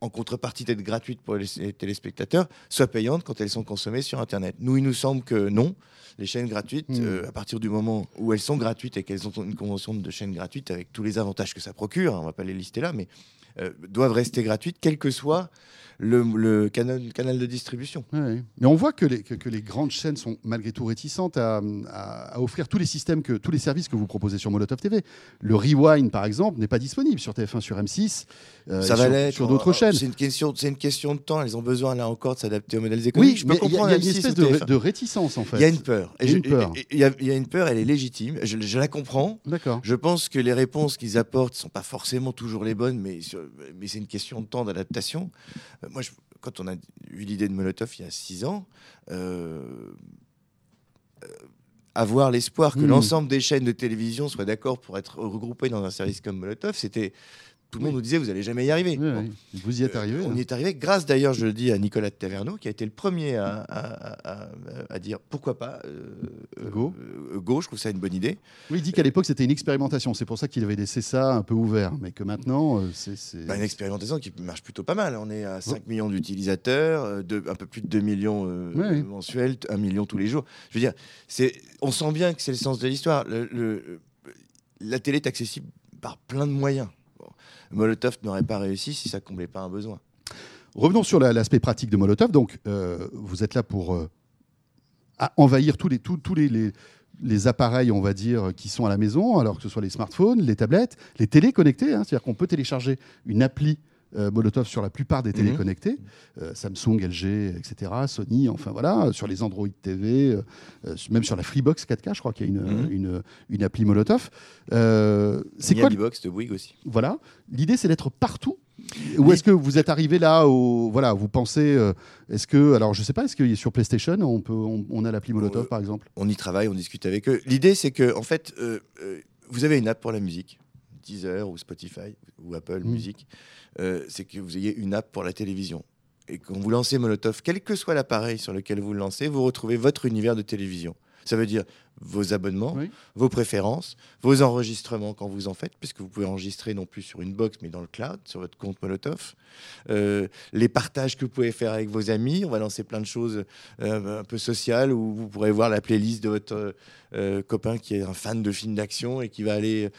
en contrepartie d'être gratuites pour les téléspectateurs, soient payantes quand elles sont consommées sur Internet. Nous, il nous semble que non. Les chaînes gratuites, Mm. euh, à partir du moment où elles sont gratuites et qu'elles ont une convention de chaîne gratuite avec tous les avantages que ça procure, hein, on va pas les lister là, mais euh, doivent rester gratuites, quel que soit le, le canal, canal de distribution. Ouais, on voit que les, que, que les grandes chaînes sont malgré tout réticentes à, à- à offrir tous les systèmes, que, tous les services que vous proposez sur Molotov TV. Le Rewind, par exemple, n'est pas disponible sur TF1, sur M6, euh, ça et va sur, d'autres Euh, chaînes. C'est une, question, c'est une question de temps. Elles ont besoin, là encore, de s'adapter aux modèles économiques. Oui, il y, il y a une M6 espèce de, ré- TF1. de réticence, en fait. Il y a une peur. Il y a une peur. y, a- y une elle est légitime. Je, je la comprends. D'accord. Je pense que les réponses qu'ils apportent ne sont pas forcément toujours les bonnes, mais, c'est une question de temps d'adaptation. Euh, moi, je- quand on a eu l'idée de Molotov il y a six ans, euh, euh, avoir l'espoir que Mhm. l'ensemble des chaînes de télévision soient d'accord pour être regroupées dans un service comme Molotov, c'était tout le monde Oui. nous disait vous allez jamais y arriver. Oui, Bon. oui. Vous y êtes arrivé. Euh, On hein. y est arrivé grâce d'ailleurs, je le dis, à Nicolas de Taverneau, qui a été le premier à, à- à- à dire pourquoi pas euh, euh, Go. euh, Go, je trouve ça une bonne idée. Oui, il dit qu'à l'époque, c'était une expérimentation. C'est pour ça qu'il avait laissé ça un peu ouvert. Mais que maintenant, euh, c'est. Bah, une expérimentation qui marche plutôt pas mal. On est à 5 millions d'utilisateurs, euh, un peu plus de 2 millions euh, mensuels, 1 million tous les jours. Je veux dire, on sent bien que c'est le sens de l'histoire. Le- le- la télé est accessible par plein de moyens. Molotov n'aurait pas réussi si ça comblait pas un besoin. Revenons sur la- l'aspect pratique de Molotov. Donc, euh, vous êtes là pour euh, envahir tous les, tous, les, les appareils, on va dire, qui sont à la maison, alors que ce soit les smartphones, les tablettes, les télés connectées. hein. C'est-à-dire qu'on peut télécharger une appli euh, Molotov sur la plupart des télés Mhm. euh, Samsung, LG, etc., Sony, enfin voilà, sur les Android TV, euh, même sur la Freebox 4K, je crois qu'il y a une, Mhm. une, une appli Molotov. C'est quoi Bebox de Bouygues aussi. voilà. L'idée, c'est d'être partout. Ou est-ce que vous êtes arrivé là au voilà, vous pensez est-ce que alors je sais pas, est-ce que sur PlayStation on peut on, on a l'appli Molotov par exemple? On y travaille, on discute avec eux. L'idée, c'est que, en fait, vous avez une app pour la musique, Deezer ou Spotify ou Apple Mhm. Music. Euh, c'est que vous ayez une app pour la télévision. Et quand vous lancez Molotov, quel que soit l'appareil sur lequel vous le lancez, vous retrouvez votre univers de télévision. Ça veut dire vos abonnements, Oui. vos préférences, vos enregistrements quand vous en faites, puisque vous pouvez enregistrer non plus sur une box, mais dans le cloud, sur votre compte Molotov. Euh, les partages que vous pouvez faire avec vos amis. On va lancer plein de choses euh, un peu sociales où vous pourrez voir la playlist de votre euh, copain qui est un fan de films d'action et qui va aller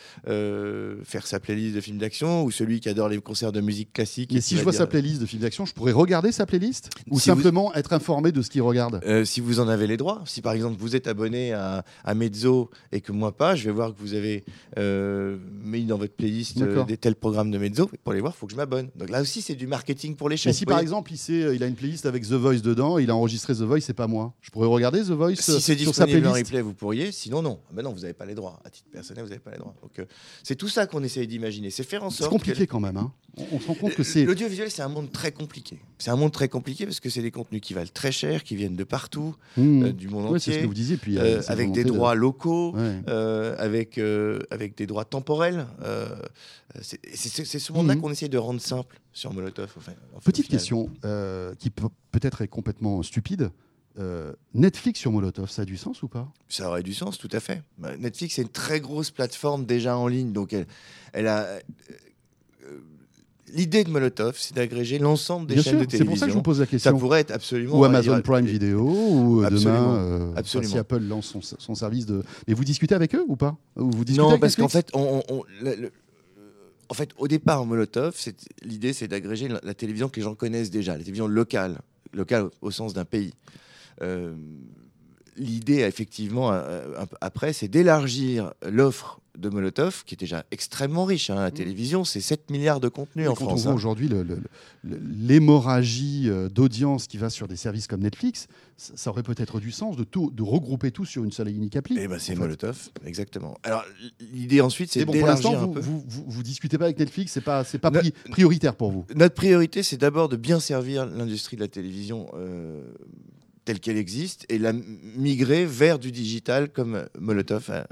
faire sa playlist de films d'action, ou celui qui adore les concerts de musique classique. Et si je vois dire- sa playlist de films d'action, je pourrais regarder sa playlist ou Si vous- simplement être informé de ce qu'il regarde? Si vous en avez les droits, si par exemple vous êtes abonné à, à Mezzo et que moi pas, je vais voir que vous avez euh, mis dans votre playlist euh, des tels programmes de Mezzo. Pour les voir, il faut que je m'abonne. Donc là aussi, c'est du marketing pour les Mais chaînes. si Vous par exemple il sait, euh, il a une playlist avec The Voice dedans, il a enregistré The Voice, c'est pas moi. Je pourrais regarder The Voice euh, Si c'est sur sa disponible en playlist. replay, vous pourriez. Sinon, non. Ah ben non, vous n'avez pas les droits. À titre personnel, vous n'avez pas les droits. Donc, euh, c'est tout ça qu'on essaye d'imaginer. C'est faire en C'est sorte. compliqué que- quand même. hein. On, on se rend compte que c'est L'audiovisuel, c'est un monde très compliqué. C'est un monde très compliqué parce que c'est des contenus qui valent très cher, qui viennent de partout, Mmh. euh, du monde Ouais, c'est ce entier, que vous disiez. Puis euh, avec des volonté de- droits locaux. Ouais. euh, avec, euh, avec des droits temporels. euh, c'est ce monde-là Mhm. qu'on essaye de rendre simple sur Molotov. enfin, Petite final. question qui peut- peut-être est complètement stupide. Netflix sur Molotov, ça a du sens ou pas? Ça aurait du sens, tout à fait. Bah, Netflix, c'est une très grosse plateforme déjà en ligne. Donc, elle, elle a. L'idée de Molotov, c'est d'agréger l'ensemble des Bien chaînes sûr, de c'est pour ça que je vous télévision. pose la Ça question. pourrait être absolument. Ou Amazon Prime Video, ou euh, Absolument, demain, euh, enfin, si Apple lance son, son service de. Mais vous discutez avec eux ou pas Ou vous discutez Non, avec parce qu'en fait, on, on- on- le- le- en fait, au départ, Molotov, l'idée, c'est d'agréger la, la télévision que les gens connaissent déjà, la télévision locale, locale au, sens d'un pays. Euh, l'idée, effectivement, après, c'est d'élargir l'offre de Molotov, qui est déjà extrêmement riche. hein, la télévision, c'est 7 milliards de contenus Mais en quand France. on voit hein. aujourd'hui l'hémorragie euh, d'audience qui va sur des services comme Netflix, ça, ça aurait peut-être du sens de, tout, de regrouper tout sur une seule et unique appli. Eh ben, c'est. Molotov, exactement. Alors, l'idée ensuite, c'est bon, pour l'instant, vous, vous, discutez pas avec Netflix, c'est pas, pas prioritaire pour vous. Notre priorité, c'est d'abord de bien servir l'industrie de la télévision euh, telle qu'elle existe et la migrer vers du digital comme Molotov, à,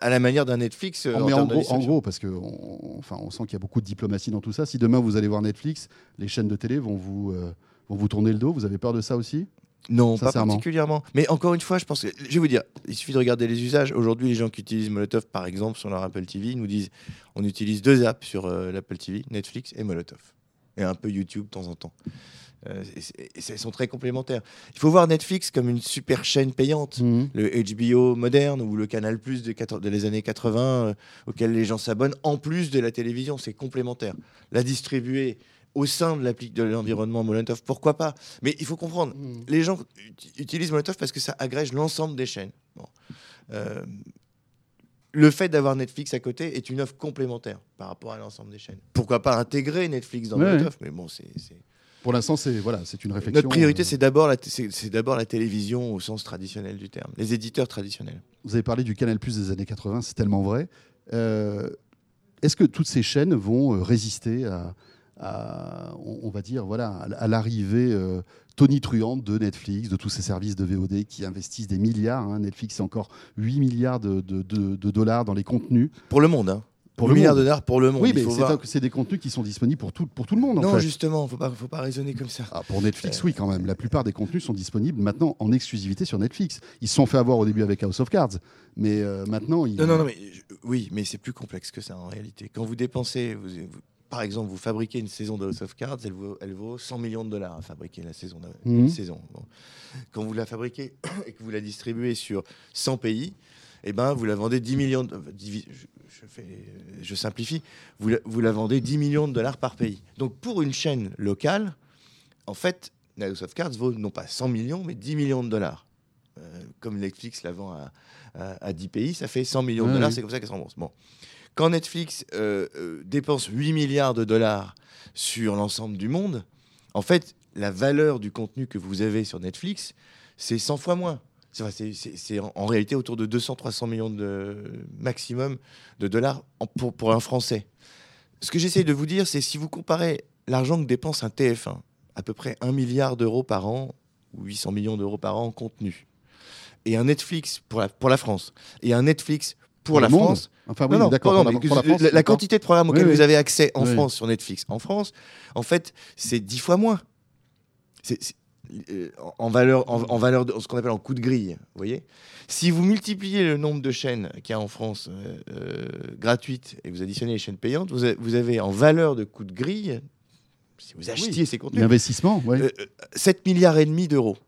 à la manière d'un Netflix. euh, Oh, en mais en gros, en distribution. gros, parce que on, enfin, on sent qu'il y a beaucoup de diplomatie dans tout ça. Si demain vous allez voir Netflix, les chaînes de télé vont vous, euh, vont vous tourner le dos. Vous avez peur de ça aussi? Non, pas particulièrement. Mais encore une fois, je pense que, je vais vous dire, il suffit de regarder les usages. Aujourd'hui, les gens qui utilisent Molotov, par exemple, sur leur Apple TV, nous disent on utilise deux apps sur euh, l'Apple TV, Netflix et Molotov. Et un peu YouTube de temps en temps. Euh, et et sont très complémentaires. Il faut voir Netflix comme une super chaîne payante. Mhm. Le HBO moderne ou le Canal Plus de, quatre- de les années 80 euh, auquel les gens s'abonnent en plus de la télévision, c'est complémentaire. La distribuer au sein de l'environnement Molotov, pourquoi pas? Mais il faut comprendre, Mhm. les gens ut- utilisent Molotov parce que ça agrège l'ensemble des chaînes. Bon. Euh, le fait d'avoir Netflix à côté est une offre complémentaire par rapport à l'ensemble des chaînes. Pourquoi pas intégrer Netflix dans Ouais, Molotov? Mais bon, c'est- Pour l'instant, c'est voilà, c'est une réflexion. notre priorité, euh, c'est d'abord la, t- c'est- c'est d'abord la télévision au sens traditionnel du terme, les éditeurs traditionnels. Vous avez parlé du Canal Plus des années 80, c'est tellement vrai. Euh, Est-ce que toutes ces chaînes vont euh, résister à, à- on, va dire, voilà, à, à l'arrivée euh, tonitruante de Netflix, de tous ces services de VOD qui investissent des milliards hein. Netflix, c'est encore 8 milliards de, de- de- de dollars dans les contenus. Pour le monde, hein. Pour Le le milliard monde. de dollars pour le monde. oui, il mais c'est voir. un- c'est des contenus qui sont disponibles pour tout, pour tout le monde. en Non, fait. justement, faut pas, faut pas raisonner comme ça. Ah, pour Netflix, oui, quand même. La plupart des contenus sont disponibles maintenant en exclusivité sur Netflix. Ils se sont fait avoir au début avec House of Cards, mais euh, maintenant, ils... Non, non, non, mais je- oui, mais c'est plus complexe que ça en réalité. Quand vous dépensez, vous- vous- par exemple, vous fabriquez une saison de House of Cards, elle vaut, elle vaut 100 millions de dollars à fabriquer la saison. Mhm. une saison. Bon. Quand vous la fabriquez [COUGHS] et que vous la distribuez sur 100 pays, eh ben, vous la vendez 10 millions. De, je, je fais, je simplifie. Vous la, vous la vendez 10 millions de dollars par pays. Donc, pour une chaîne locale, en fait, House of Cards vaut non pas 100 millions, mais 10 millions de dollars. Euh, comme Netflix la vend à, à, à 10 pays, ça fait 100 millions de Ouais, dollars, oui. c'est comme ça qu'elle se rembourse. Bon. Quand Netflix euh, euh, dépense 8 milliards de dollars sur l'ensemble du monde, en fait, la valeur du contenu que vous avez sur Netflix, c'est 100 fois moins. C'est en, en réalité autour de 200-300 millions de maximum de dollars pour, pour un Français. Ce que j'essaie de vous dire, c'est si vous comparez l'argent que dépense un TF1, à peu près 1 milliard d'euros par an, ou 800 millions d'euros par an en contenu, et un Netflix pour la, pour la France, et un Netflix pour, Pour la monde France, Enfin, oui, non, non, la- mais pour la que- France, la, la d'accord. quantité de programmes auxquels Oui, oui. vous avez accès en. France sur Netflix, en France, en fait, c'est dix fois moins. En- en valeur, en, en valeur de ce qu'on appelle en coût de grille. Vous voyez Si vous multipliez le nombre de chaînes qu'il y a en France euh, euh, gratuites et vous additionnez les chaînes payantes, vous avez, vous avez en valeur de coût de grille, si vous achetiez ces contenus, L'investissement, euh, euh, 7 milliards et demi d'euros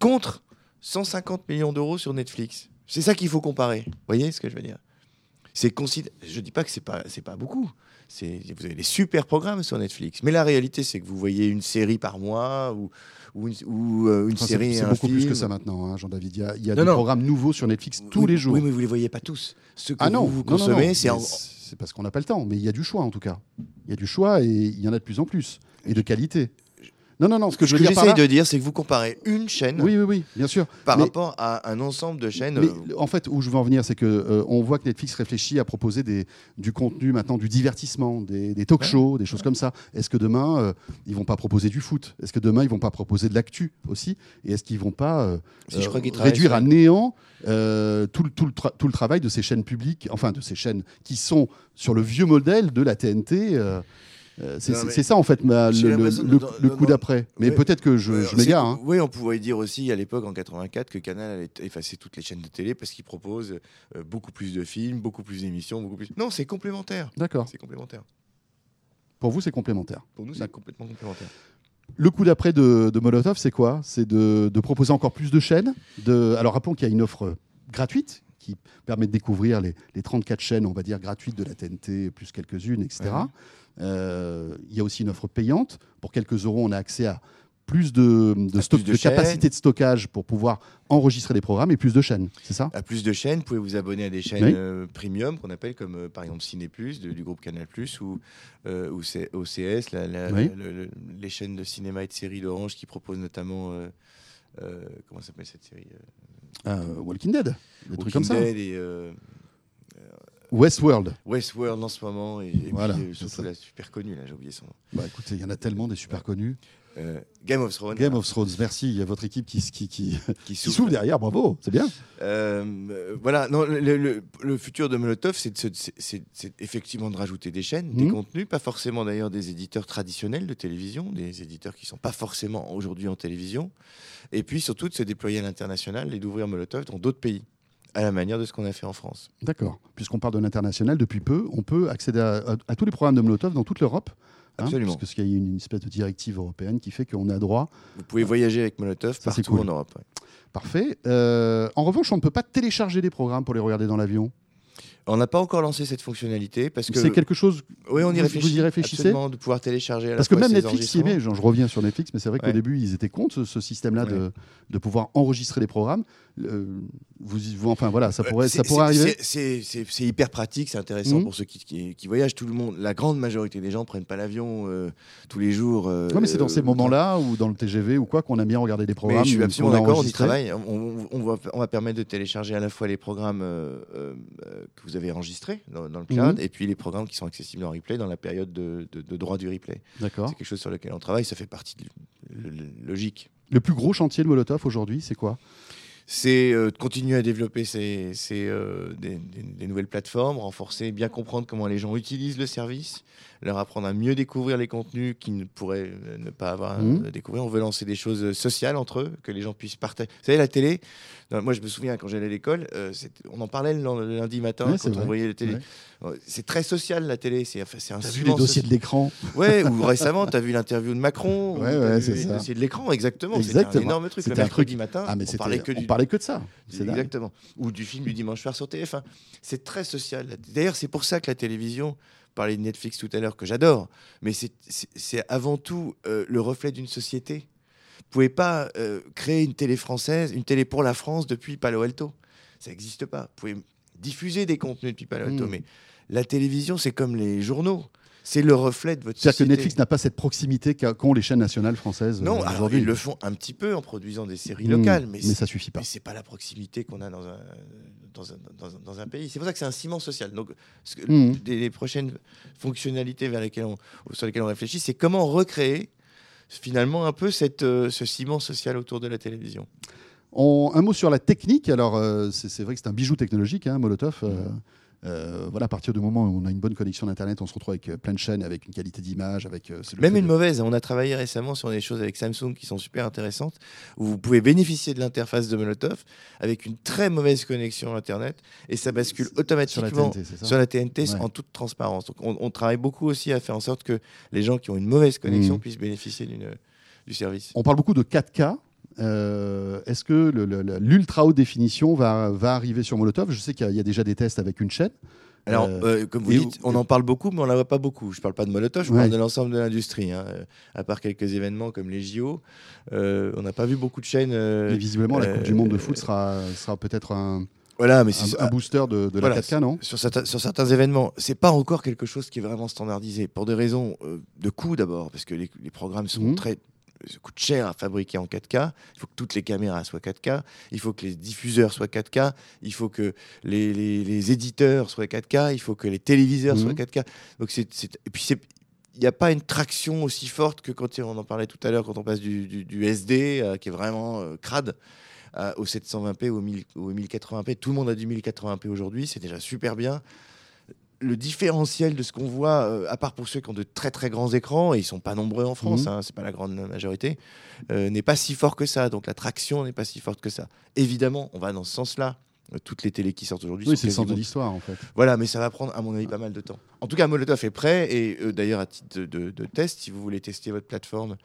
contre 150 millions d'euros sur Netflix. C'est ça qu'il faut comparer. Vous voyez ce que je veux dire? C'est Je dis pas que c'est pas c'est pas beaucoup. Vous avez des super programmes sur Netflix, mais la réalité c'est que vous voyez une série par mois ou ou une, ou, euh, une Enfin, c'est- série, c'est un beaucoup plus que ça maintenant, hein, Jean-David. Il y a, il y a Non, des non. programmes nouveaux sur Netflix tous Oui, les jours. Oui, mais vous les voyez pas tous. Ce que ah non, vous, vous consommez, c'est en- c'est parce qu'on n'a pas le temps, mais il y a du choix en tout cas. Il y a du choix et il y en a de plus en plus et de qualité. Non, non, non. Ce que ce que j'essaye de dire, c'est que vous comparez une chaîne Oui, oui, oui, bien sûr. par mais- rapport à un ensemble de chaînes. Mais euh, en fait, où je veux en venir, c'est que euh, on voit que Netflix réfléchit à proposer des, du contenu maintenant, du divertissement, des, des talk Ouais. shows, des choses comme ça. Est-ce que demain, euh, ils vont pas proposer du foot? Est-ce que demain, ils vont pas proposer de l'actu aussi? Et est-ce qu'ils vont pas euh, si je crois qu'ils travaillent réduire à néant tout, le, tout, le tra- tout le travail de ces chaînes publiques, enfin de ces chaînes qui sont sur le vieux modèle de la TNT c'est Non, c'est- ça en fait ma- le, coup d'après. Mais peut-être que je, m'égare. hein. Oui, on pouvait dire aussi à l'époque en 84 que Canal allait effacer toutes les chaînes de télé parce qu'ils proposent euh, beaucoup plus de films, beaucoup plus d'émissions, beaucoup plus. Non, c'est complémentaire. D'accord. C'est complémentaire. Pour vous, c'est complémentaire. Pour nous, c'est complètement complémentaire. Le coup d'après de, de Molotov, c'est quoi? C'est de, de proposer encore plus de chaînes? De... Alors rappelons qu'il y a une offre gratuite qui permet de découvrir les, les 34 chaînes, on va dire, gratuites de la TNT, plus quelques-unes, etc. Ouais. Euh, il y a aussi une offre payante. Pour quelques euros, on a accès à plus de, de, À stock- plus de capacité de stockage pour pouvoir enregistrer des programmes et plus de chaînes, c'est ça? À plus de chaînes, vous pouvez vous abonner à des chaînes Oui. euh, premium qu'on appelle comme euh, par exemple Ciné Plus du groupe Canal Plus ou, euh, OCS, la- la- Oui. le- le- les chaînes de cinéma et de séries d'Orange qui proposent notamment comment s'appelle cette série Walking Dead, des trucs comme ça. Dead et Westworld. Westworld en ce moment, et, et Voilà, puis, euh, surtout la super connue, là, j'ai oublié son nom. Bah écoutez, il y en a tellement des super connus. Euh, Game of Thrones. Game of Thrones, merci. Il y a votre équipe qui, qui, qui, [LAUGHS] qui s'ouvre derrière, bravo, c'est bien. Euh, voilà, non, le, le- le futur de Molotov, c'est effectivement de rajouter des chaînes, des Mhm. contenus, pas forcément d'ailleurs des éditeurs traditionnels de télévision, des éditeurs qui sont pas forcément aujourd'hui en télévision, et puis surtout de se déployer à l'international et d'ouvrir Molotov dans d'autres pays, à la manière de ce qu'on a fait en France. D'accord. Puisqu'on parle de l'international, depuis peu, on peut accéder à, à- à tous les programmes de Molotov dans toute l'Europe. hein, Absolument. parce qu'il y a une, une espèce de directive européenne qui fait qu'on a droit. Vous pouvez voyager avec Molotov Ça, partout cool. en Europe. ouais. Parfait. Euh, en revanche, on ne peut pas télécharger des programmes pour les regarder dans l'avion. On n'a pas encore lancé cette fonctionnalité parce que C'est quelque chose. oui, on vous- y vous réfléchit. y réfléchissez absolument, de pouvoir télécharger. À la Parce que même Netflix y est. Je, reviens sur Netflix, mais c'est vrai qu'au Ouais. début, ils étaient contre ce, ce système-là de, de pouvoir enregistrer les programmes. Euh, vous, vous- enfin voilà, ça pourrait, Euh, ça c'est- pourrait arriver. c'est- hyper pratique, c'est intéressant Mhm. pour ceux qui, qui- qui voyagent. Tout le monde, la grande majorité des gens prennent pas l'avion euh, tous les jours. euh, Ouais, mais c'est dans ces moments-là ou dans le TGV ou quoi qu'on aime bien regarder des Mais programmes. je suis absolument a d'accord, on y travaille. On, va, on va permettre de télécharger à la fois les programmes euh, que vous avez enregistrés dans, dans le cloud Mhm. et puis les programmes qui sont accessibles en replay dans la période de, de- de droit du replay. D'accord. C'est quelque chose sur lequel on travaille, ça fait partie de l- l- logique. Le plus gros chantier de Molotov aujourd'hui, c'est quoi? C'est euh, de continuer à développer ces, ces, euh, des, des- des nouvelles plateformes, renforcer, bien comprendre comment les gens utilisent le service, leur apprendre à mieux découvrir les contenus qu'ils ne pourraient euh, ne pas avoir Mhm. à découvrir. On veut lancer des choses sociales entre eux, que les gens puissent partager. Vous savez, la télé, non, moi je me souviens quand j'allais à l'école, euh, on en parlait le, le lundi matin Ouais, c'est quand on vrai. voyait la télé. Ouais. Euh, C'est très social la télé, c'est enfin, c'est un T'as vu les dossiers de l'écran Ouais, ou [LAUGHS] récemment, tu as vu l'interview de Macron, ou Ouais, t'as ouais, c'est les ça. dossiers de l'écran, exactement. C'était Exactement. un énorme truc. Le mercredi matin, Ah, mais on parlait que du, parlait que de ça. Dingue. Exactement. Ou du film du dimanche soir sur TF1. C'est très social. D'ailleurs, c'est pour ça que la télévision, parler de Netflix tout à l'heure, que j'adore, mais c'est- avant tout euh, le reflet d'une société. Vous pouvez pas euh, créer une télé française, une télé pour la France depuis Palo Alto. Ça n'existe pas. Vous pouvez diffuser des contenus depuis Palo Alto, Mm. mais la télévision, c'est comme les journaux. C'est le reflet de votre C'est-à-dire que. Netflix n'a pas cette proximité qu'ont les chaînes nationales françaises Non, euh, alors, aujourd'hui. ils le font un petit peu en produisant des séries Mmh, locales, mais, mais ça suffit pas. mais c'est pas la proximité qu'on a dans un, dans un, dans un- dans un pays. C'est pour ça que c'est un ciment social. Donc, ce que- Mmh. des, les prochaines fonctionnalités vers lesquelles on, sur lesquelles on réfléchit, c'est comment recréer finalement un peu cette, euh, ce ciment social autour de la télévision. On- un mot sur la technique. Alors, euh, c'est c'est vrai que c'est un bijou technologique, hein, Molotov. Euh, Mmh. Euh, voilà, à partir du moment où on a une bonne connexion d'Internet, on se retrouve avec euh, plein de chaînes, avec une qualité d'image, avec. euh, Même une de- mauvaise. On a travaillé récemment sur des choses avec Samsung qui sont super intéressantes, où vous pouvez bénéficier de l'interface de Molotov avec une très mauvaise connexion Internet, et ça bascule sur la automatiquement TNT, sur la TNT Ouais. en toute transparence. Donc on, on travaille beaucoup aussi à faire en sorte que les gens qui ont une mauvaise connexion Mhm. puissent bénéficier d'une- du service. On parle beaucoup de 4K. Euh, Est-ce que l'ultra haute définition va, va arriver sur Molotov? Je sais qu'il y, a- il y a déjà des tests avec une chaîne. Alors, Euh, euh, comme vous dites, on en parle beaucoup, mais on n'en voit pas beaucoup. Je ne parle pas de Molotov, je Ouais. parle de l'ensemble de l'industrie. hein. À part quelques événements comme les JO, euh, on n'a pas vu beaucoup de chaînes. Et visiblement, la Coupe du Monde de foot sera, sera peut-être un, Voilà, mais un, c'est un booster de, de Voilà, la 4K, non? sur certains, sur certains événements, c'est pas encore quelque chose qui est vraiment standardisé pour des raisons de coût d'abord, parce que les, les programmes sont Mhm. très ça coûte cher à fabriquer en 4K. Il faut que toutes les caméras soient 4K. Il faut que les diffuseurs soient 4K. Il faut que les, les- les éditeurs soient 4K. Il faut que les téléviseurs Mhm. soient 4K. Donc c'est, et puis c'est il n'y a pas une traction aussi forte que quand on en parlait tout à l'heure, quand on passe du, du- du SD, euh, qui est vraiment euh, crade, à- au 720p, au, 1000 au 1080p. Tout le monde a du 1080p aujourd'hui, c'est déjà super bien. Le différentiel de ce qu'on voit, euh, à part pour ceux qui ont de très très grands écrans, et ils sont pas nombreux en France, Mhm. hein, c'est pas la grande majorité, euh, n'est pas si fort que ça. Donc la traction n'est pas si forte que ça. Évidemment, on va dans ce sens-là. Euh, Toutes les télés qui sortent aujourd'hui Oui, c'est le sens de l'histoire, en fait. voilà, mais ça va prendre, à mon avis, pas mal de temps. En tout cas, Molotov est prêt. Et euh, d'ailleurs, à titre de, de- de test, si vous voulez tester votre plateforme,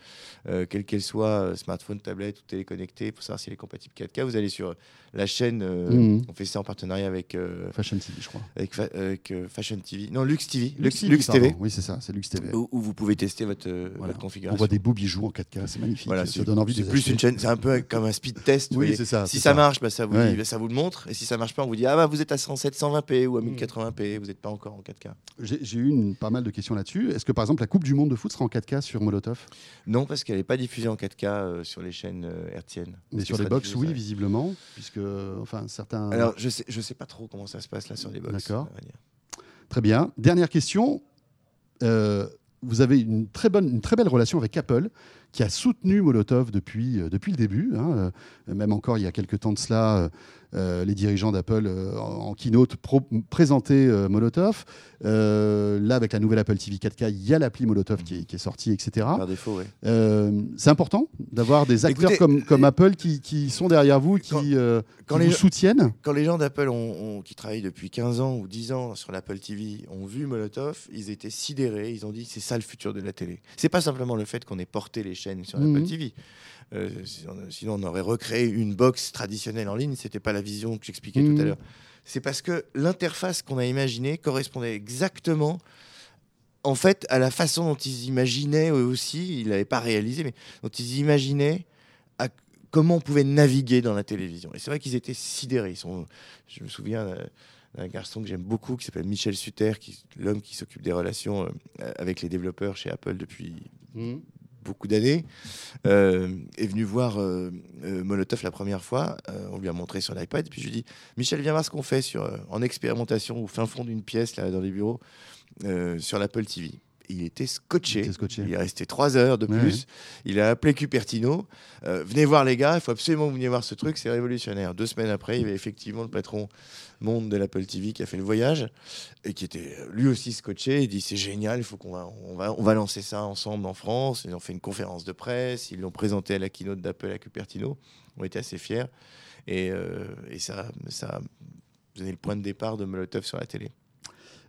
euh, quelle qu'elle soit, smartphone, tablette ou téléconnectée, pour savoir si elle est compatible 4K, vous allez sur la chaîne. euh, Mhm. On fait ça en partenariat avec, Fashion TV, je crois. avec, fa- avec, Fashion TV. Non, Lux TV. Lux, Lux Lux TV. Oui, c'est ça, c'est Lux TV. Où, où vous pouvez tester votre, Voilà. votre On configuration. voit des beaux bijoux en 4K, c'est magnifique. Voilà, ça c'est donne envie de c'est plus acheter. une chaîne, c'est un peu comme un speed test. Oui, c'est ça. Si ça, marche, bah, ça, vous Ouais. dit- ça vous le montre. Et si ça marche pas, on vous dit ah bah vous êtes à 720p ou à Mm. 1080p, vous n'êtes pas encore en 4K. J'ai eu une- pas mal de questions là-dessus. Est-ce que par exemple la Coupe du Monde de foot sera en 4K sur Molotov? Non, parce qu'elle n'est pas diffusée en 4K euh, sur les chaînes euh, hertziennes. Mais sur les box, oui, visiblement, puisque enfin certains. Alors, je sais, je sais pas trop comment ça se passe là sur les box. D'accord. Très bien. Dernière question. Euh, vous avez une très, bonne, une très belle relation avec Apple, qui a soutenu Molotov depuis, euh, depuis le début. hein. Euh, même encore il y a quelques temps de cela, euh, les dirigeants d'Apple euh, en en keynote pro- présentaient euh, Molotov. Euh, là, avec la nouvelle Apple TV 4K, il y a l'appli Molotov qui est, qui est sortie, etc. Par défaut, ouais. Euh, c'est important d'avoir des acteurs Écoutez, comme, comme Apple qui, qui sont derrière vous, qui, Quand- euh, quand qui les vous gens- soutiennent. Quand les gens d'Apple ont, ont- qui travaillent depuis 15 ans ou 10 ans sur l'Apple TV ont vu Molotov, ils étaient sidérés. Ils ont dit c'est ça le futur de la télé. C'est pas simplement le fait qu'on ait porté les chaînes sur Mhm. l'Apple TV. Euh, sinon, on aurait recréé une box traditionnelle en ligne. C'était pas la vision que j'expliquais tout Mhm. à l'heure. C'est parce que l'interface qu'on a imaginée correspondait exactement. En fait, à la façon dont ils imaginaient eux aussi, ils l'avaient pas réalisé, mais dont ils imaginaient à comment on pouvait naviguer dans la télévision. Et c'est vrai qu'ils étaient sidérés. Ils sont, je me souviens d'un- garçon que j'aime beaucoup qui s'appelle Michel Suter, qui l'homme qui s'occupe des relations euh, avec les développeurs chez Apple depuis beaucoup d'années, euh, est venu voir euh, euh, Molotov la première fois. On lui a montré sur l'iPad. Puis je lui dit Michel, viens voir ce qu'on fait sur, en expérimentation au fin fond d'une pièce là, dans les bureaux sur l'Apple TV. Il était scotché. Il était scotché. Il est resté trois heures de Ouais, plus. Il a appelé Cupertino. Euh, venez voir les gars, il faut absolument que vous veniez voir ce truc, c'est révolutionnaire. Deux semaines après, il y avait effectivement le patron monde de l'Apple TV qui a fait le voyage et qui était euh, lui aussi scotché. Il dit c'est génial, il faut qu'on va, on va, on va lancer ça ensemble en France. Ils ont fait une conférence de presse, ils l'ont présenté à la keynote d'Apple à Cupertino. On était assez fiers et, euh, et ça, ça a donné le point de départ de Molotov sur la télé.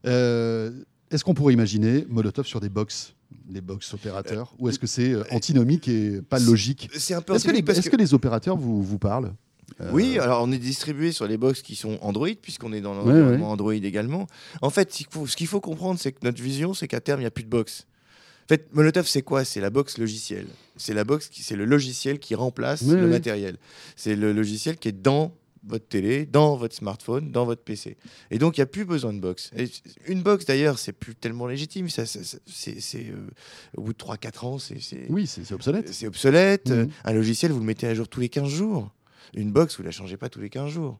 Euh, est-ce qu'on pourrait imaginer Molotov sur des box, des box opérateurs, ou est-ce que c'est euh, antinomique et pas logique? C'est un peu Est-ce que, les, parce que les opérateurs vous, vous parlent? Euh, Oui, alors on est distribué sur les box qui sont Android, puisqu'on est dans Ouais, l'environnement Android également. En fait, ce qu'il faut, comprendre, c'est que notre vision, c'est qu'à terme, il n'y a plus de box. En fait, Molotov, c'est quoi? C'est la box logicielle. C'est la box, qui, c'est le logiciel qui remplace Ouais, le matériel. C'est le logiciel qui est dans votre télé, dans votre smartphone, dans votre PC. Et donc, il n'y a plus besoin de box. Et une box, d'ailleurs, c'est plus tellement légitime. Ça, ça- ça- c'est, euh, au bout de 3-4 ans, c'est, Oui, c'est obsolète. c'est obsolète. Mhm. Un logiciel, vous le mettez à jour tous les 15 jours. Une box, vous la changez pas tous les 15 jours.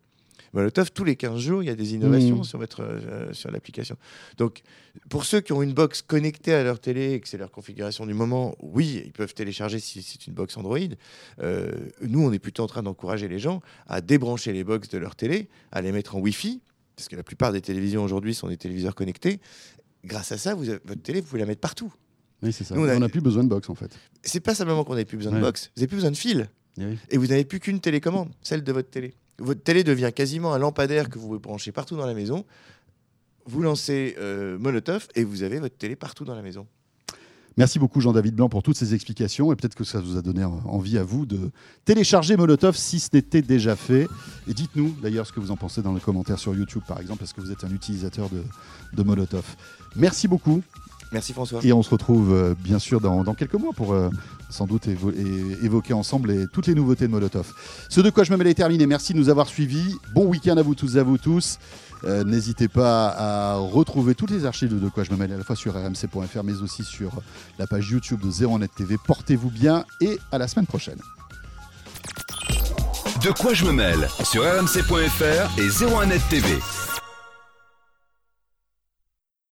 Molotov, tous les 15 jours, il y a des innovations Mhm. sur, votre, euh, sur l'application. Donc, pour ceux qui ont une box connectée à leur télé et que c'est leur configuration du moment, oui, ils peuvent télécharger si c'est une box Android. Euh, nous, on est plutôt en train d'encourager les gens à débrancher les box de leur télé, à les mettre en Wi-Fi, parce que la plupart des télévisions aujourd'hui sont des téléviseurs connectés. Grâce à ça, vous avez- votre télé, vous pouvez la mettre partout. Oui, c'est ça. Nous, on n'a plus besoin de box en fait. C'est pas simplement qu'on n'avait plus besoin Ouais. de box, vous n'avez plus besoin de fil. Eh oui. Et vous n'avez plus qu'une télécommande, celle de votre télé. Votre télé devient quasiment un lampadaire que vous pouvez brancher partout dans la maison. Vous lancez euh, Molotov et vous avez votre télé partout dans la maison. Merci beaucoup Jean-David Blanc pour toutes ces explications et peut-être que ça vous a donné envie à vous de télécharger Molotov si ce n'était déjà fait. Et dites-nous d'ailleurs ce que vous en pensez dans les commentaires sur YouTube par exemple, parce que vous êtes un utilisateur de Molotov? Merci beaucoup Merci François. et on se retrouve euh, bien sûr dans, dans quelques mois pour euh, sans doute évo- évoquer ensemble les- toutes les nouveautés de Molotov. Ce de quoi je me mêle est terminé. Merci de nous avoir suivis. Bon week-end à vous tous et à vous tous. Euh, N'hésitez pas à retrouver toutes les archives de De quoi je me mêle à la fois sur rmc.fr mais aussi sur la page YouTube de 01net TV. Portez-vous bien et à la semaine prochaine. De quoi je me mêle sur rmc.fr et 01net TV.